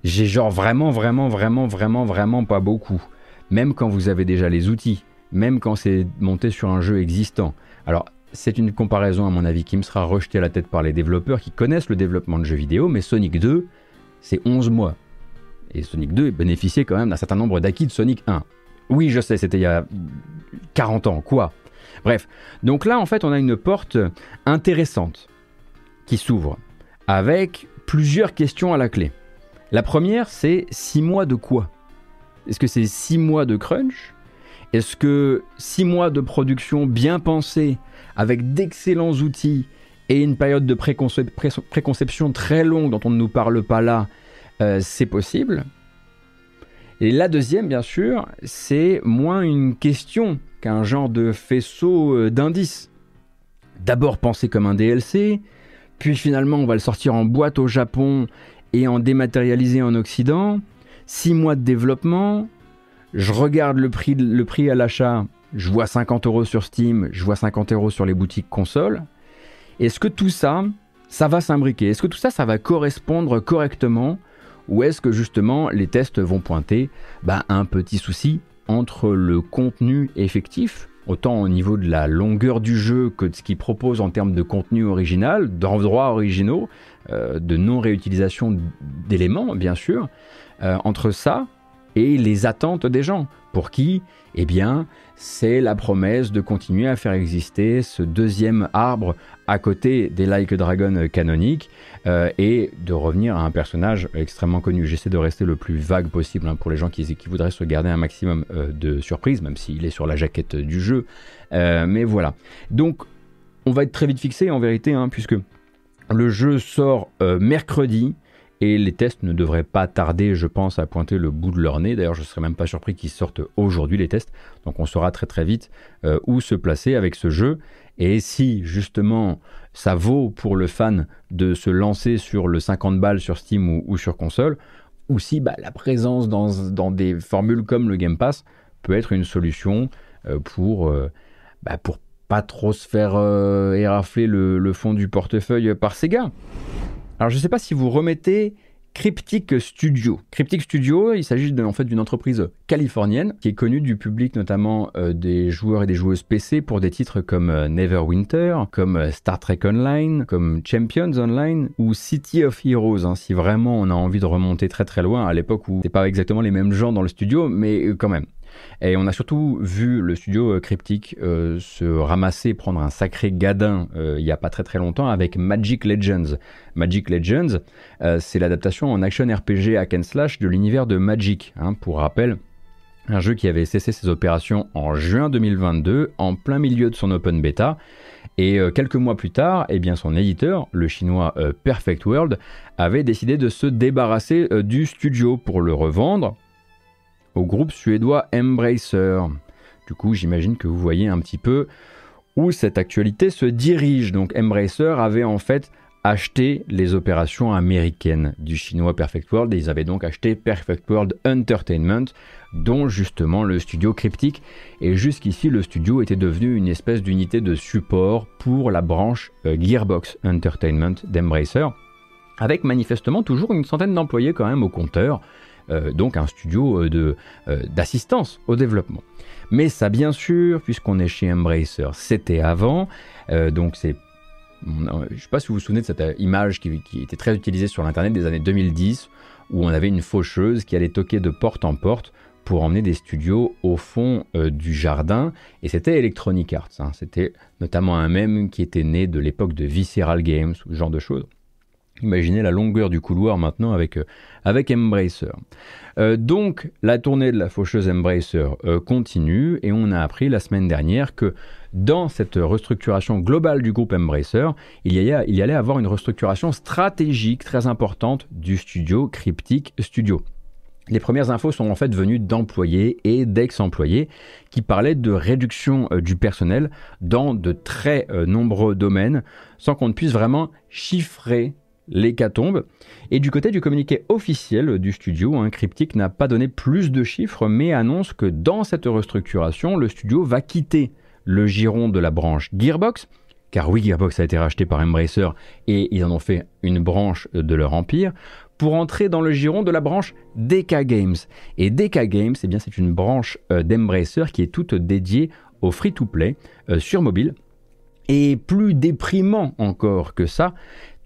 J'ai genre vraiment vraiment vraiment vraiment vraiment pas beaucoup. Même quand vous avez déjà les outils même quand c'est monté sur un jeu existant. Alors, c'est une comparaison à mon avis qui me sera rejetée à la tête par les développeurs qui connaissent le développement de jeux vidéo, mais Sonic 2, c'est 11 mois. Et Sonic 2 bénéficiait quand même d'un certain nombre d'acquis de Sonic 1. Oui, je sais, c'était il y a 40 ans, quoi. Bref, donc là, en fait, on a une porte intéressante qui s'ouvre, avec plusieurs questions à la clé. La première, c'est 6 mois de quoi? Est-ce que c'est 6 mois de crunch? Est-ce que six mois de production bien pensée, avec d'excellents outils et une période de préconception très longue dont on ne nous parle pas là, euh, c'est possible? Et la deuxième, bien sûr, c'est moins une question qu'un genre de faisceau euh, d'indices. D'abord pensé comme un DLC, puis finalement on va le sortir en boîte au Japon et en dématérialisé en Occident. Six mois de développement, je regarde le prix, le prix à l'achat, je vois 50 euros sur Steam, je vois 50 euros sur les boutiques consoles. Est-ce que tout ça, ça va s'imbriquer? Est-ce que tout ça, ça va correspondre correctement? Ou est-ce que justement les tests vont pointer bah, un petit souci entre le contenu effectif, autant au niveau de la longueur du jeu que de ce qu'il propose en termes de contenu original, d'endroits originaux, euh, de non-réutilisation d'éléments bien sûr, euh, entre ça et les attentes des gens, pour qui, eh bien, c'est la promesse de continuer à faire exister ce deuxième arbre à côté des Like Dragon canoniques euh, et de revenir à un personnage extrêmement connu. J'essaie de rester le plus vague possible hein, pour les gens qui, voudraient se garder un maximum euh, de surprise, même s'il est sur la jaquette du jeu. Euh, mais voilà. Donc, on va être très vite fixé en vérité, hein, puisque le jeu sort mercredi et les tests ne devraient pas tarder, je pense, à pointer le bout de leur nez. D'ailleurs, je ne serais même pas surpris qu'ils sortent aujourd'hui les tests. Donc on saura très très vite euh, où se placer avec ce jeu. Et si justement ça vaut pour le fan de se lancer sur le 50 balles sur Steam ou, sur console, ou si bah, la présence dans, des formules comme le Game Pass peut être une solution euh, pour, euh, bah, pas trop se faire érafler le, le fond du portefeuille par Sega. Alors je ne sais pas si vous remettez Cryptic Studio. Cryptic Studio, il s'agit en fait d'une entreprise californienne qui est connue du public, notamment euh, des joueurs et des joueuses PC pour des titres comme euh, Neverwinter, comme euh, Star Trek Online, comme Champions Online ou City of Heroes. Hein, si vraiment on a envie de remonter très très loin à l'époque où c'est pas exactement les mêmes gens dans le studio, mais quand même. Et on a surtout vu le studio euh, Cryptic euh, se ramasser, prendre un sacré gadin euh, il n'y a pas très très longtemps avec Magic Legends. Magic Legends, c'est l'adaptation en action RPG hack and slash de l'univers de Magic. Hein, pour rappel, un jeu qui avait cessé ses opérations en juin 2022, en plein milieu de son open beta. Et quelques mois plus tard, eh bien son éditeur, le chinois Perfect World, avait décidé de se débarrasser du studio pour le revendre au groupe suédois Embracer. Du coup, j'imagine que vous voyez un petit peu où cette actualité se dirige. Donc Embracer avait en fait acheté les opérations américaines du chinois Perfect World et ils avaient donc acheté Perfect World Entertainment dont justement le studio Cryptic et jusqu'ici le studio était devenu une espèce d'unité de support pour la branche euh, Gearbox Entertainment d'Embracer avec manifestement toujours une centaine d'employés quand même au compteur euh, donc un studio euh, euh, d'assistance au développement. Mais ça, bien sûr, puisqu'on est chez Embracer, c'était avant. donc c'est je ne sais pas si vous vous souvenez de cette image qui, était très utilisée sur l'internet des années 2010, où on avait une faucheuse qui allait toquer de porte en porte pour emmener des studios au fond du jardin. Et c'était Electronic Arts. Hein. C'était notamment un même qui était né de l'époque de Visceral Games ce genre de choses. Imaginez la longueur du couloir maintenant avec, avec Embracer. donc la tournée de la faucheuse Embracer continue et on a appris la semaine dernière que dans cette restructuration globale du groupe Embracer, il y, allait avoir une restructuration stratégique très importante du studio Cryptic Studio. Les premières infos sont en fait venues d'employés et d'ex-employés qui parlaient de réduction euh, du personnel dans de très euh, nombreux domaines sans qu'on ne puisse vraiment chiffrer l'hécatombe. Et du côté du communiqué officiel du studio, un Cryptic n'a pas donné plus de chiffres mais annonce que dans cette restructuration, le studio va quitter le giron de la branche Gearbox, car oui, Gearbox a été racheté par Embracer et ils en ont fait une branche de leur empire, pour entrer dans le giron de la branche DK Games. Et DK Games, eh bien, c'est une branche euh, d'Embracer qui est toute dédiée au free-to-play euh, sur mobile. Et plus déprimant encore que ça,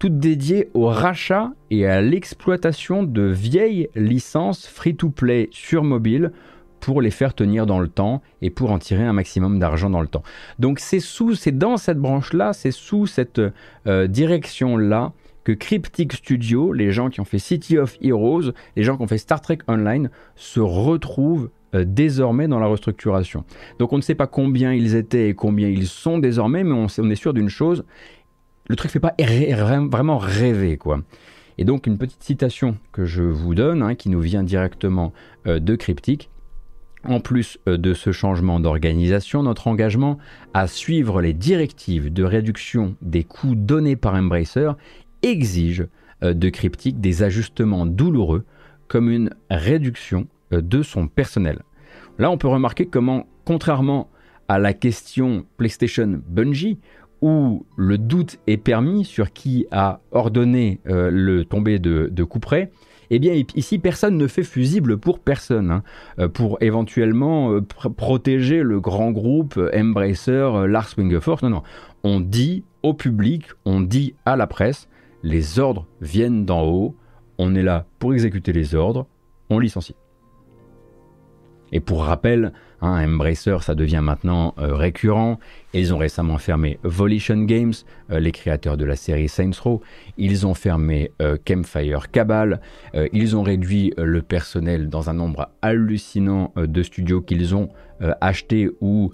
toute dédiée au rachat et à l'exploitation de vieilles licences free-to-play sur mobile pour les faire tenir dans le temps et pour en tirer un maximum d'argent dans le temps. Donc c'est sous, c'est dans cette branche-là, c'est sous cette euh, direction-là que Cryptic Studio, les gens qui ont fait City of Heroes, les gens qui ont fait Star Trek Online, se retrouvent euh, désormais dans la restructuration. Donc on ne sait pas combien ils étaient et combien ils sont désormais, mais on, est sûr d'une chose, le truc fait pas vraiment rêver quoi. Et donc une petite citation que je vous donne, hein, qui nous vient directement euh, de Cryptic, en plus euh, de ce changement d'organisation, notre engagement à suivre les directives de réduction des coûts donnés par Embracer exige euh, de Cryptic des ajustements douloureux comme une réduction de son personnel. Là, on peut remarquer comment, contrairement à la question PlayStation Bungie, où le doute est permis sur qui a ordonné le tombé de, près, eh bien, ici, personne ne fait fusible pour personne, hein. euh, pour éventuellement euh, protéger le grand groupe euh, Embracer, Lars Wingeforce. Non, non. On dit au public, on dit à la presse, les ordres viennent d'en haut, on est là pour exécuter les ordres, on licencie. Et pour rappel, hein, Embracer, ça devient maintenant euh, récurrent. Ils ont récemment fermé Volition Games, euh, les créateurs de la série Saints Row. Ils ont fermé euh, Campfire Cabal. ils ont réduit le personnel dans un nombre hallucinant de studios qu'ils ont achetés ou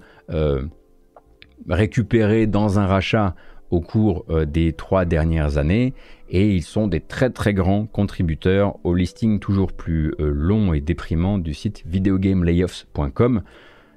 récupérés dans un rachat au cours des trois dernières années et ils sont des très très grands contributeurs au listing toujours plus euh, long et déprimant du site videogamelayoffs.com.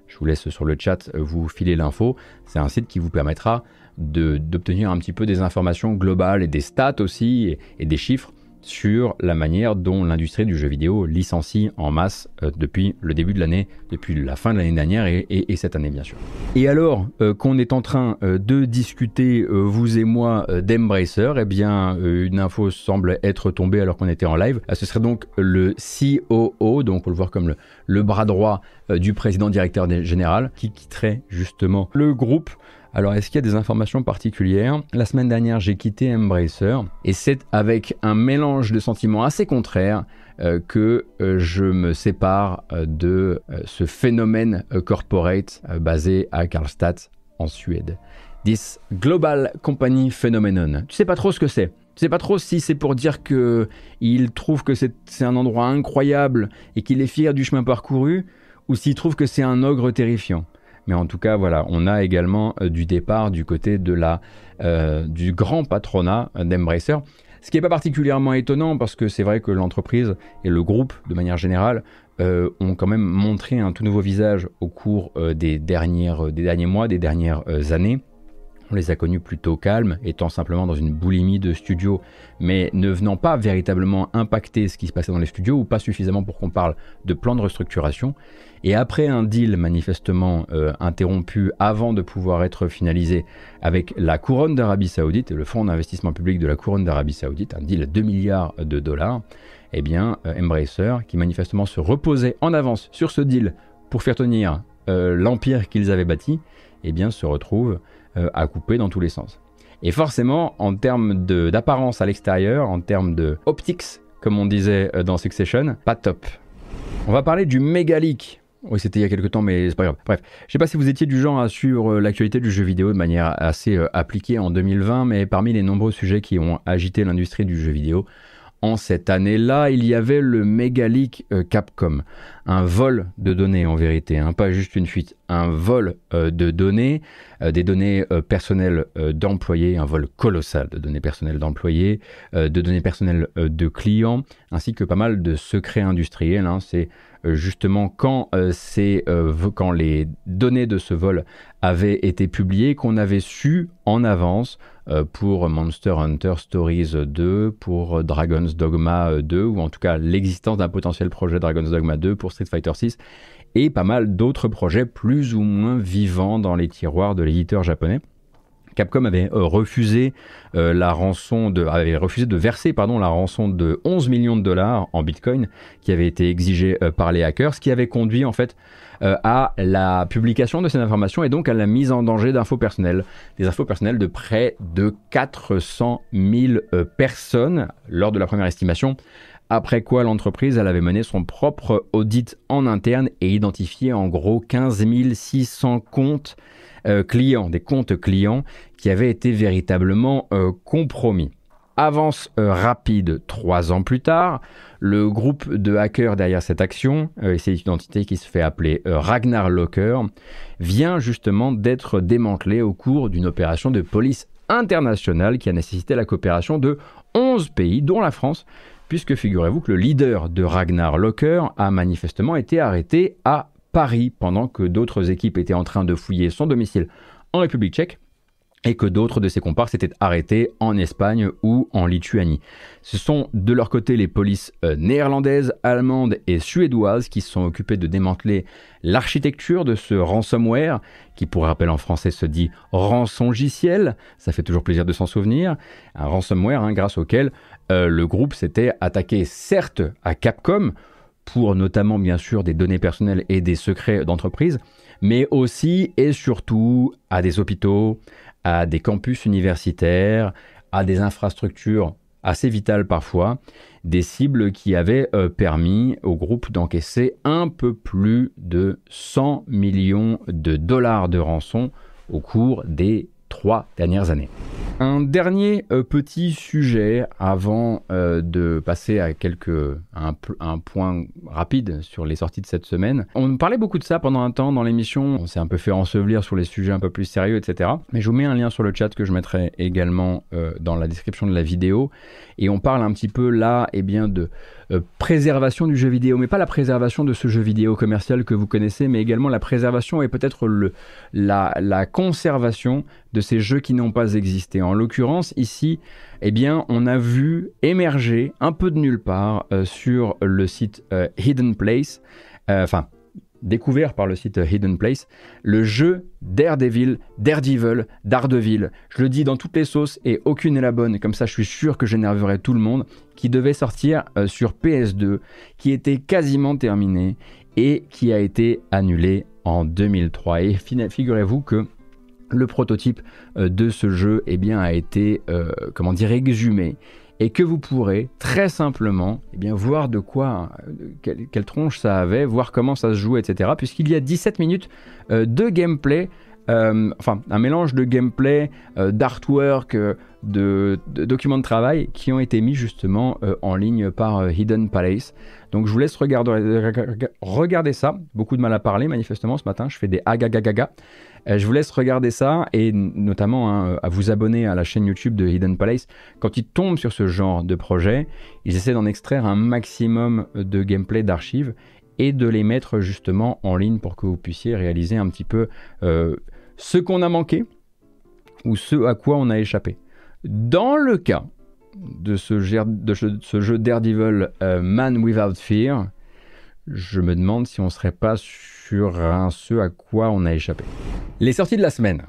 Je vous laisse sur le chat euh, vous filer l'info. C'est un site qui vous permettra d'obtenir un petit peu des informations globales et des stats aussi et des chiffres sur la manière dont l'industrie du jeu vidéo licencie en masse euh, depuis le début de l'année, depuis la fin de l'année dernière et, cette année bien sûr. Et alors euh, qu'on est en train euh, de discuter, vous et moi, d'Embracer, eh bien une info semble être tombée alors qu'on était en live. ce serait donc le COO, donc on le voir comme le, le bras droit du président directeur général, qui quitterait justement le groupe alors, est-ce qu'il y a des informations particulières? La semaine dernière, j'ai quitté Embracer et c'est avec un mélange de sentiments assez contraires euh, que euh, je me sépare euh, de ce phénomène corporate basé à Karlstad en Suède. This Global Company Phenomenon. Tu sais pas trop ce que c'est. Tu sais pas trop si c'est pour dire que il trouve que c'est un endroit incroyable et qu'il est fier du chemin parcouru, ou s'il trouve que c'est un ogre terrifiant. Mais en tout cas, voilà, on a également euh, du départ du côté euh, du grand patronat d'Embracer. Ce qui n'est pas particulièrement étonnant parce que c'est vrai que l'entreprise et le groupe, de manière générale, euh, ont quand même montré un tout nouveau visage au cours des derniers mois, des dernières années. On les a connus plutôt calmes, étant simplement dans une boulimie de studios, mais ne venant pas véritablement impacter ce qui se passait dans les studios, ou pas suffisamment pour qu'on parle de plan de restructuration. Et après un deal manifestement euh, interrompu avant de pouvoir être finalisé avec la couronne d'Arabie Saoudite et le fonds d'investissement public de la couronne d'Arabie Saoudite, un deal à 2 milliards de dollars, eh bien euh, Embracer, qui manifestement se reposait en avance sur ce deal pour faire tenir euh, l'empire qu'ils avaient bâti, eh bien se retrouve à couper dans tous les sens. Et forcément, en termes d'apparence à l'extérieur, en termes de optics, comme on disait dans Succession, pas top. On va parler du mégalique. Oui, c'était il y a quelques temps, mais c'est pas grave. Bref, je sais pas si vous étiez du genre à suivre l'actualité du jeu vidéo de manière assez euh, appliquée en 2020, mais parmi les nombreux sujets qui ont agité l'industrie du jeu vidéo, en cette année-là, il y avait le mégalique euh, Capcom, un vol de données en vérité, hein, pas juste une fuite, un vol euh, de données, euh, des données personnelles d'employés, un vol colossal de données personnelles d'employés, de données personnelles de clients, ainsi que pas mal de secrets industriels. Hein. C'est justement quand, quand les données de ce vol avaient été publiées qu'on avait su en avance euh, pour Monster Hunter Stories 2, pour Dragon's Dogma 2, ou en tout cas l'existence d'un potentiel projet Dragon's Dogma 2 pour Street Fighter 6, et pas mal d'autres projets plus ou moins vivants dans les tiroirs de l'éditeur japonais. Capcom avait euh, refusé euh, la rançon de avait refusé de verser pardon la rançon de 11 millions de dollars en Bitcoin qui avait été exigée par les hackers, ce qui avait conduit en fait euh, à la publication de ces informations et donc à la mise en danger d'infos personnelles. Des infos personnelles de près de 400 000 euh, personnes lors de la première estimation. Après quoi, l'entreprise avait mené son propre audit en interne et identifié en gros 15 600 comptes euh, clients, des comptes clients qui avaient été véritablement compromis. Avance rapide trois ans plus tard, le groupe de hackers derrière cette action, euh, et cette identité qui se fait appeler euh, Ragnar Locker, vient justement d'être démantelé au cours d'une opération de police internationale qui a nécessité la coopération de 11 pays, dont la France, puisque figurez-vous que le leader de Ragnar Locker a manifestement été arrêté à Paris pendant que d'autres équipes étaient en train de fouiller son domicile en République tchèque et que d'autres de ses comparses étaient arrêtés en Espagne ou en Lituanie. Ce sont de leur côté les polices euh, néerlandaises, allemandes et suédoises qui se sont occupées de démanteler l'architecture de ce ransomware, qui pour rappel en français se dit rançongiciel, ça fait toujours plaisir de s'en souvenir, un ransomware hein, grâce auquel euh, le groupe s'était attaqué certes à Capcom, pour notamment bien sûr des données personnelles et des secrets d'entreprise, mais aussi et surtout à des hôpitaux, à des campus universitaires, à des infrastructures assez vitales parfois, des cibles qui avaient euh, permis au groupe d'encaisser un peu plus de 100 millions de dollars de rançon au cours des trois dernières années. Un dernier euh, petit sujet avant euh, de passer à quelques un, point rapide sur les sorties de cette semaine. On parlait beaucoup de ça pendant un temps dans l'émission. On s'est un peu fait ensevelir sur les sujets un peu plus sérieux, etc. Mais je vous mets un lien sur le chat que je mettrai également euh, dans la description de la vidéo. Et on parle un petit peu là, et eh bien, de préservation du jeu vidéo, mais pas la préservation de ce jeu vidéo commercial que vous connaissez, mais également la préservation et peut-être la, la conservation de ces jeux qui n'ont pas existé. En l'occurrence, ici, eh bien, on a vu émerger un peu de nulle part euh, sur le site euh, Hidden Place, enfin, découvert par le site Hidden Place, le jeu Daredevil, Daredevil, Daredevil. Je le dis dans toutes les sauces et aucune n'est la bonne, comme ça je suis sûr que j'énerverai tout le monde, qui devait sortir euh, sur PS2, qui était quasiment terminé et qui a été annulé en 2003. Et figurez-vous que le prototype euh, de ce jeu eh a été, euh, comment dire, exhumé et que vous pourrez très simplement eh bien, voir de quoi, euh, quelle, tronche ça avait, voir comment ça se joue, etc. Puisqu'il y a 17 minutes euh, de gameplay, euh, enfin un mélange de gameplay, d'artwork, de, documents de travail qui ont été mis justement en ligne par Hidden Palace. Donc je vous laisse regarder, regarder ça. Beaucoup de mal à parler manifestement ce matin. Je fais des agagagaga. Euh, je vous laisse regarder ça et notamment hein, à vous abonner à la chaîne YouTube de Hidden Palace. Quand ils tombent sur ce genre de projet, ils essaient d'en extraire un maximum de gameplay d'archives et de les mettre justement en ligne pour que vous puissiez réaliser un petit peu euh, ce qu'on a manqué ou ce à quoi on a échappé. Dans le cas de ce, jeu Daredevil euh, Man Without Fear, je me demande si on serait pas sur un ce à quoi on a échappé. Les sorties de la semaine.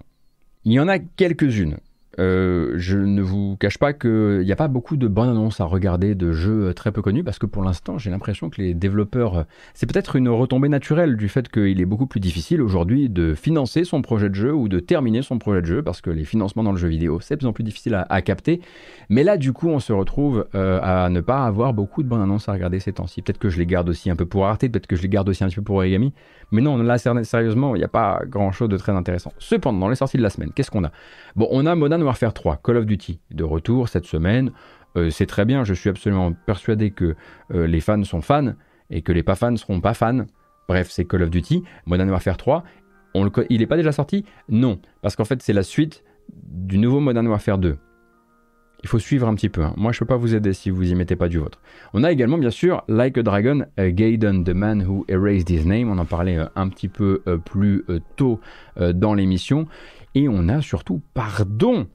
Il y en a quelques-unes. Euh, je ne vous cache pas qu'il n'y a pas beaucoup de bonnes annonces à regarder de jeux euh, très peu connus parce que pour l'instant j'ai l'impression que les développeurs, euh, c'est peut-être une retombée naturelle du fait qu'il est beaucoup plus difficile aujourd'hui de financer son projet de jeu ou de terminer son projet de jeu parce que les financements dans le jeu vidéo c'est de plus en plus difficile à, capter. Mais là du coup on se retrouve à ne pas avoir beaucoup de bonnes annonces à regarder ces temps-ci. Peut-être que je les garde aussi un peu pour Arte, peut-être que je les garde aussi un petit peu pour Origami. Mais non, là sérieusement il n'y a pas grand-chose de très intéressant. Cependant, dans les sorties de la semaine, qu'est-ce qu'on a? Bon, on a Modern Warfare 3, Call of Duty, de retour cette semaine. Euh, c'est très bien, je suis absolument persuadé que euh, les fans sont fans et que les pas fans seront pas fans. Bref, c'est Call of Duty, Modern Warfare 3. On il n'est pas déjà sorti? Non, parce qu'en fait c'est la suite du nouveau Modern Warfare 2. Il faut suivre un petit peu. Hein. Moi, je peux pas vous aider si vous y mettez pas du vôtre. On a également, bien sûr, Like a Dragon, Gaiden, The Man Who Erased His Name. On en parlait euh, un petit peu plus tôt dans l'émission. Et on a surtout, pardon,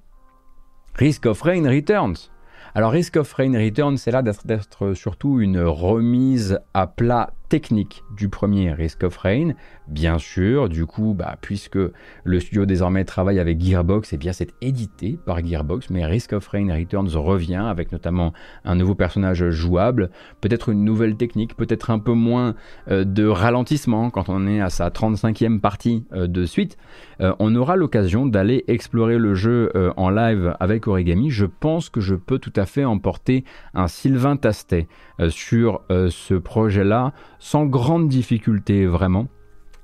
Risk of Rain Returns. Alors Risk of Rain Returns, c'est là d'être surtout une remise à plat technique du premier Risk of Rain, bien sûr, du coup, bah, puisque le studio désormais travaille avec Gearbox, et eh bien c'est édité par Gearbox, mais Risk of Rain Returns revient avec notamment un nouveau personnage jouable, peut-être une nouvelle technique, peut-être un peu moins euh, de ralentissement quand on est à sa 35e partie euh, de suite. Euh, on aura l'occasion d'aller explorer le jeu en live avec Origami. Je pense que je peux tout à fait emporter un Sylvain Tastet sur ce projet-là sans grande difficulté vraiment.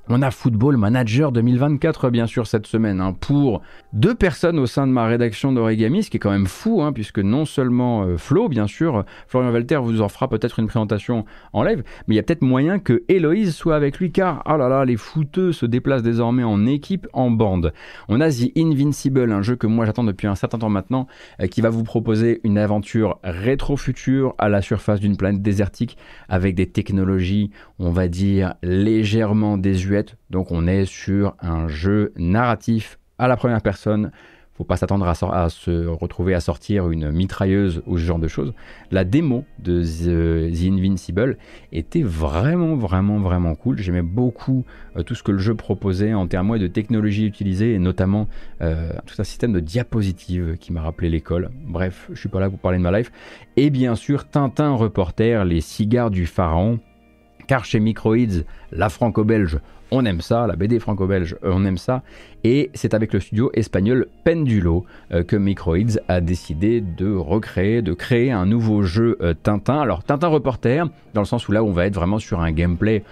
On a Football Manager 2024 bien sûr cette semaine hein, pour deux personnes au sein de ma rédaction d'Origami, ce qui est quand même fou hein, puisque non seulement euh, Flo bien sûr, Florian Walter vous en fera peut-être une présentation en live, mais il y a peut-être moyen que Héloïse soit avec lui car oh là là les footeux se déplacent désormais en équipe, en bande. On a The Invincible, un jeu que moi j'attends depuis un certain temps maintenant, euh, qui va vous proposer une aventure rétro-future à la surface d'une planète désertique avec des technologies on va dire légèrement désuètes donc on est sur un jeu narratif à la première personne. Faut pas s'attendre à, se retrouver à sortir une mitrailleuse ou ce genre de choses. La démo de The, Invincible était vraiment, vraiment, vraiment cool. J'aimais beaucoup euh, tout ce que le jeu proposait en termes de technologie utilisée et notamment euh, tout un système de diapositives qui m'a rappelé l'école. Bref, je suis pas là pour parler de ma life. Et bien sûr, Tintin Reporter, les cigares du pharaon. Car chez Microids, la franco-belge, on aime ça, la BD franco-belge, euh, on aime ça. Et c'est avec le studio espagnol Pendulo euh, que Microids a décidé de recréer, de créer un nouveau jeu euh, Tintin. Alors Tintin Reporter, dans le sens où là on va être vraiment sur un gameplay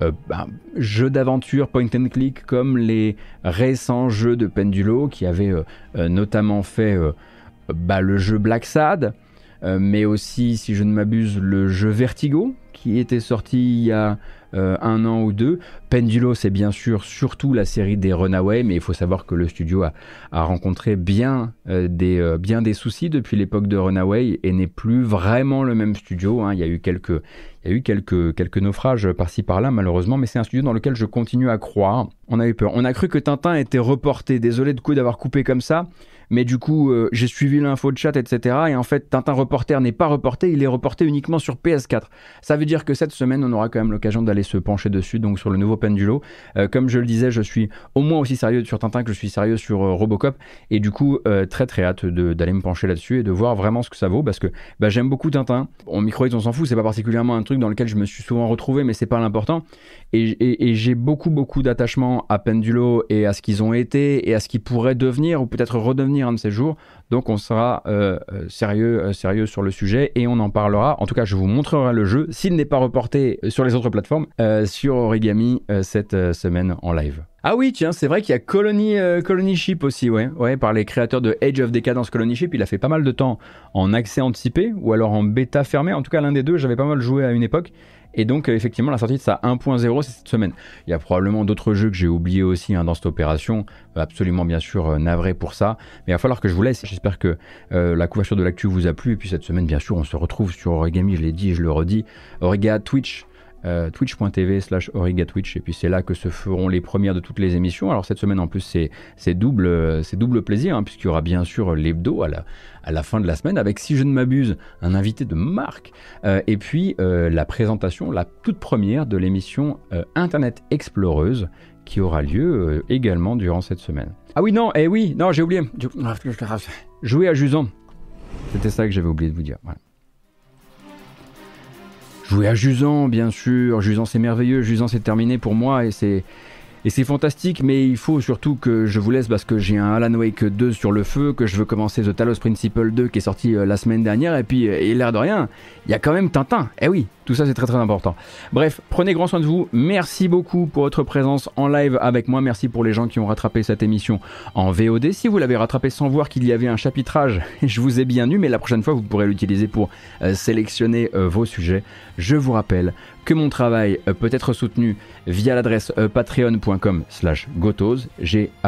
ben, jeu d'aventure point and click comme les récents jeux de Pendulo qui avaient notamment fait bah, le jeu Black Sad, mais aussi, si je ne m'abuse, le jeu Vertigo qui était sorti il y a euh, un an ou deux. Pendulo, c'est bien sûr surtout la série des Runaway, mais il faut savoir que le studio a, rencontré bien, euh, des, euh, bien des soucis depuis l'époque de Runaway et n'est plus vraiment le même studio. Hein. Il y a eu quelques, il y a eu quelques, quelques naufrages par-ci par-là, malheureusement, mais c'est un studio dans lequel je continue à croire. On a eu peur. On a cru que Tintin était reporté. Désolé de coup d'avoir coupé comme ça mais du coup, j'ai suivi l'info de chat, etc. Et en fait, Tintin Reporter n'est pas reporté, il est reporté uniquement sur PS4. Ça veut dire que cette semaine, on aura quand même l'occasion d'aller se pencher dessus, donc sur le nouveau Pendulo. Euh, comme je le disais, je suis au moins aussi sérieux sur Tintin que je suis sérieux sur euh, Robocop. Et du coup, très très hâte d'aller me pencher là-dessus et de voir vraiment ce que ça vaut, parce que bah, j'aime beaucoup Tintin. En microïdes, on s'en fout, c'est pas particulièrement un truc dans lequel je me suis souvent retrouvé, mais c'est pas l'important. Et, et j'ai beaucoup beaucoup d'attachement à Pendulo et à ce qu'ils ont été et à ce qu'ils pourraient devenir ou peut-être redevenir un de ces jours. Donc on sera euh, euh, sérieux, euh, sérieux sur le sujet et on en parlera. En tout cas, je vous montrerai le jeu s'il n'est pas reporté sur les autres plateformes sur Origami cette semaine en live. Ah oui, tiens, c'est vrai qu'il y a Colony, Ship aussi, ouais, ouais, par les créateurs de Age of Decadence Colony Ship. Il a fait pas mal de temps en accès anticipé ou alors en bêta fermé. En tout cas, l'un des deux, j'avais pas mal joué à une époque. Et donc, euh, effectivement, la sortie de sa 1.0, c'est cette semaine. Il y a probablement d'autres jeux que j'ai oubliés aussi hein, dans cette opération. Euh, absolument, bien sûr, euh, navré pour ça. Mais il va falloir que je vous laisse. J'espère que la couverture de l'actu vous a plu. Et puis cette semaine, bien sûr, on se retrouve sur Origami. Je l'ai dit, je le redis. Origa Twitch. twitch.tv slash origatwitch et puis c'est là que se feront les premières de toutes les émissions alors cette semaine en plus c'est double c'est double plaisir hein, puisqu'il y aura bien sûr l'hebdo à la, à la fin de la semaine avec, si je ne m'abuse, un invité de marque euh, et puis euh, la présentation, la toute première de l'émission euh, Internet Exploreuse qui aura lieu également durant cette semaine. Ah oui, non, eh oui, non, j'ai oublié. Jouer à Jusan. C'était ça que j'avais oublié de vous dire. Jouer à Jusan, bien sûr. Jusan, c'est merveilleux. Jusan, c'est terminé pour moi et c'est et c'est fantastique, mais il faut surtout que je vous laisse parce que j'ai un Alan Wake 2 sur le feu, que je veux commencer The Talos Principle 2 qui est sorti euh, la semaine dernière, et puis, euh, et l'air de rien, il y a quand même Tintin. Eh oui, tout ça c'est très très important. Bref, prenez grand soin de vous. Merci beaucoup pour votre présence en live avec moi. Merci pour les gens qui ont rattrapé cette émission en VOD. Si vous l'avez rattrapé sans voir qu'il y avait un chapitrage, (laughs) je vous ai bien eu, mais la prochaine fois vous pourrez l'utiliser pour euh, sélectionner vos sujets. Je vous rappelle que mon travail euh, peut être soutenu via l'adresse euh, patreon.com slash G-A-U-T-O-Z,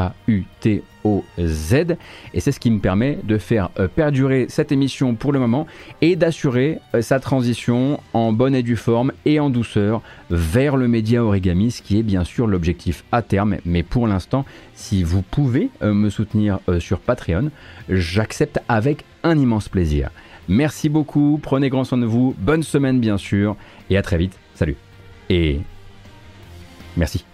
et c'est ce qui me permet de faire euh, perdurer cette émission pour le moment et d'assurer sa transition en bonne et due forme et en douceur vers le média origami, ce qui est bien sûr l'objectif à terme, mais pour l'instant, si vous pouvez me soutenir sur Patreon, j'accepte avec un immense plaisir. Merci beaucoup, prenez grand soin de vous, bonne semaine bien sûr, et à très vite. Et merci.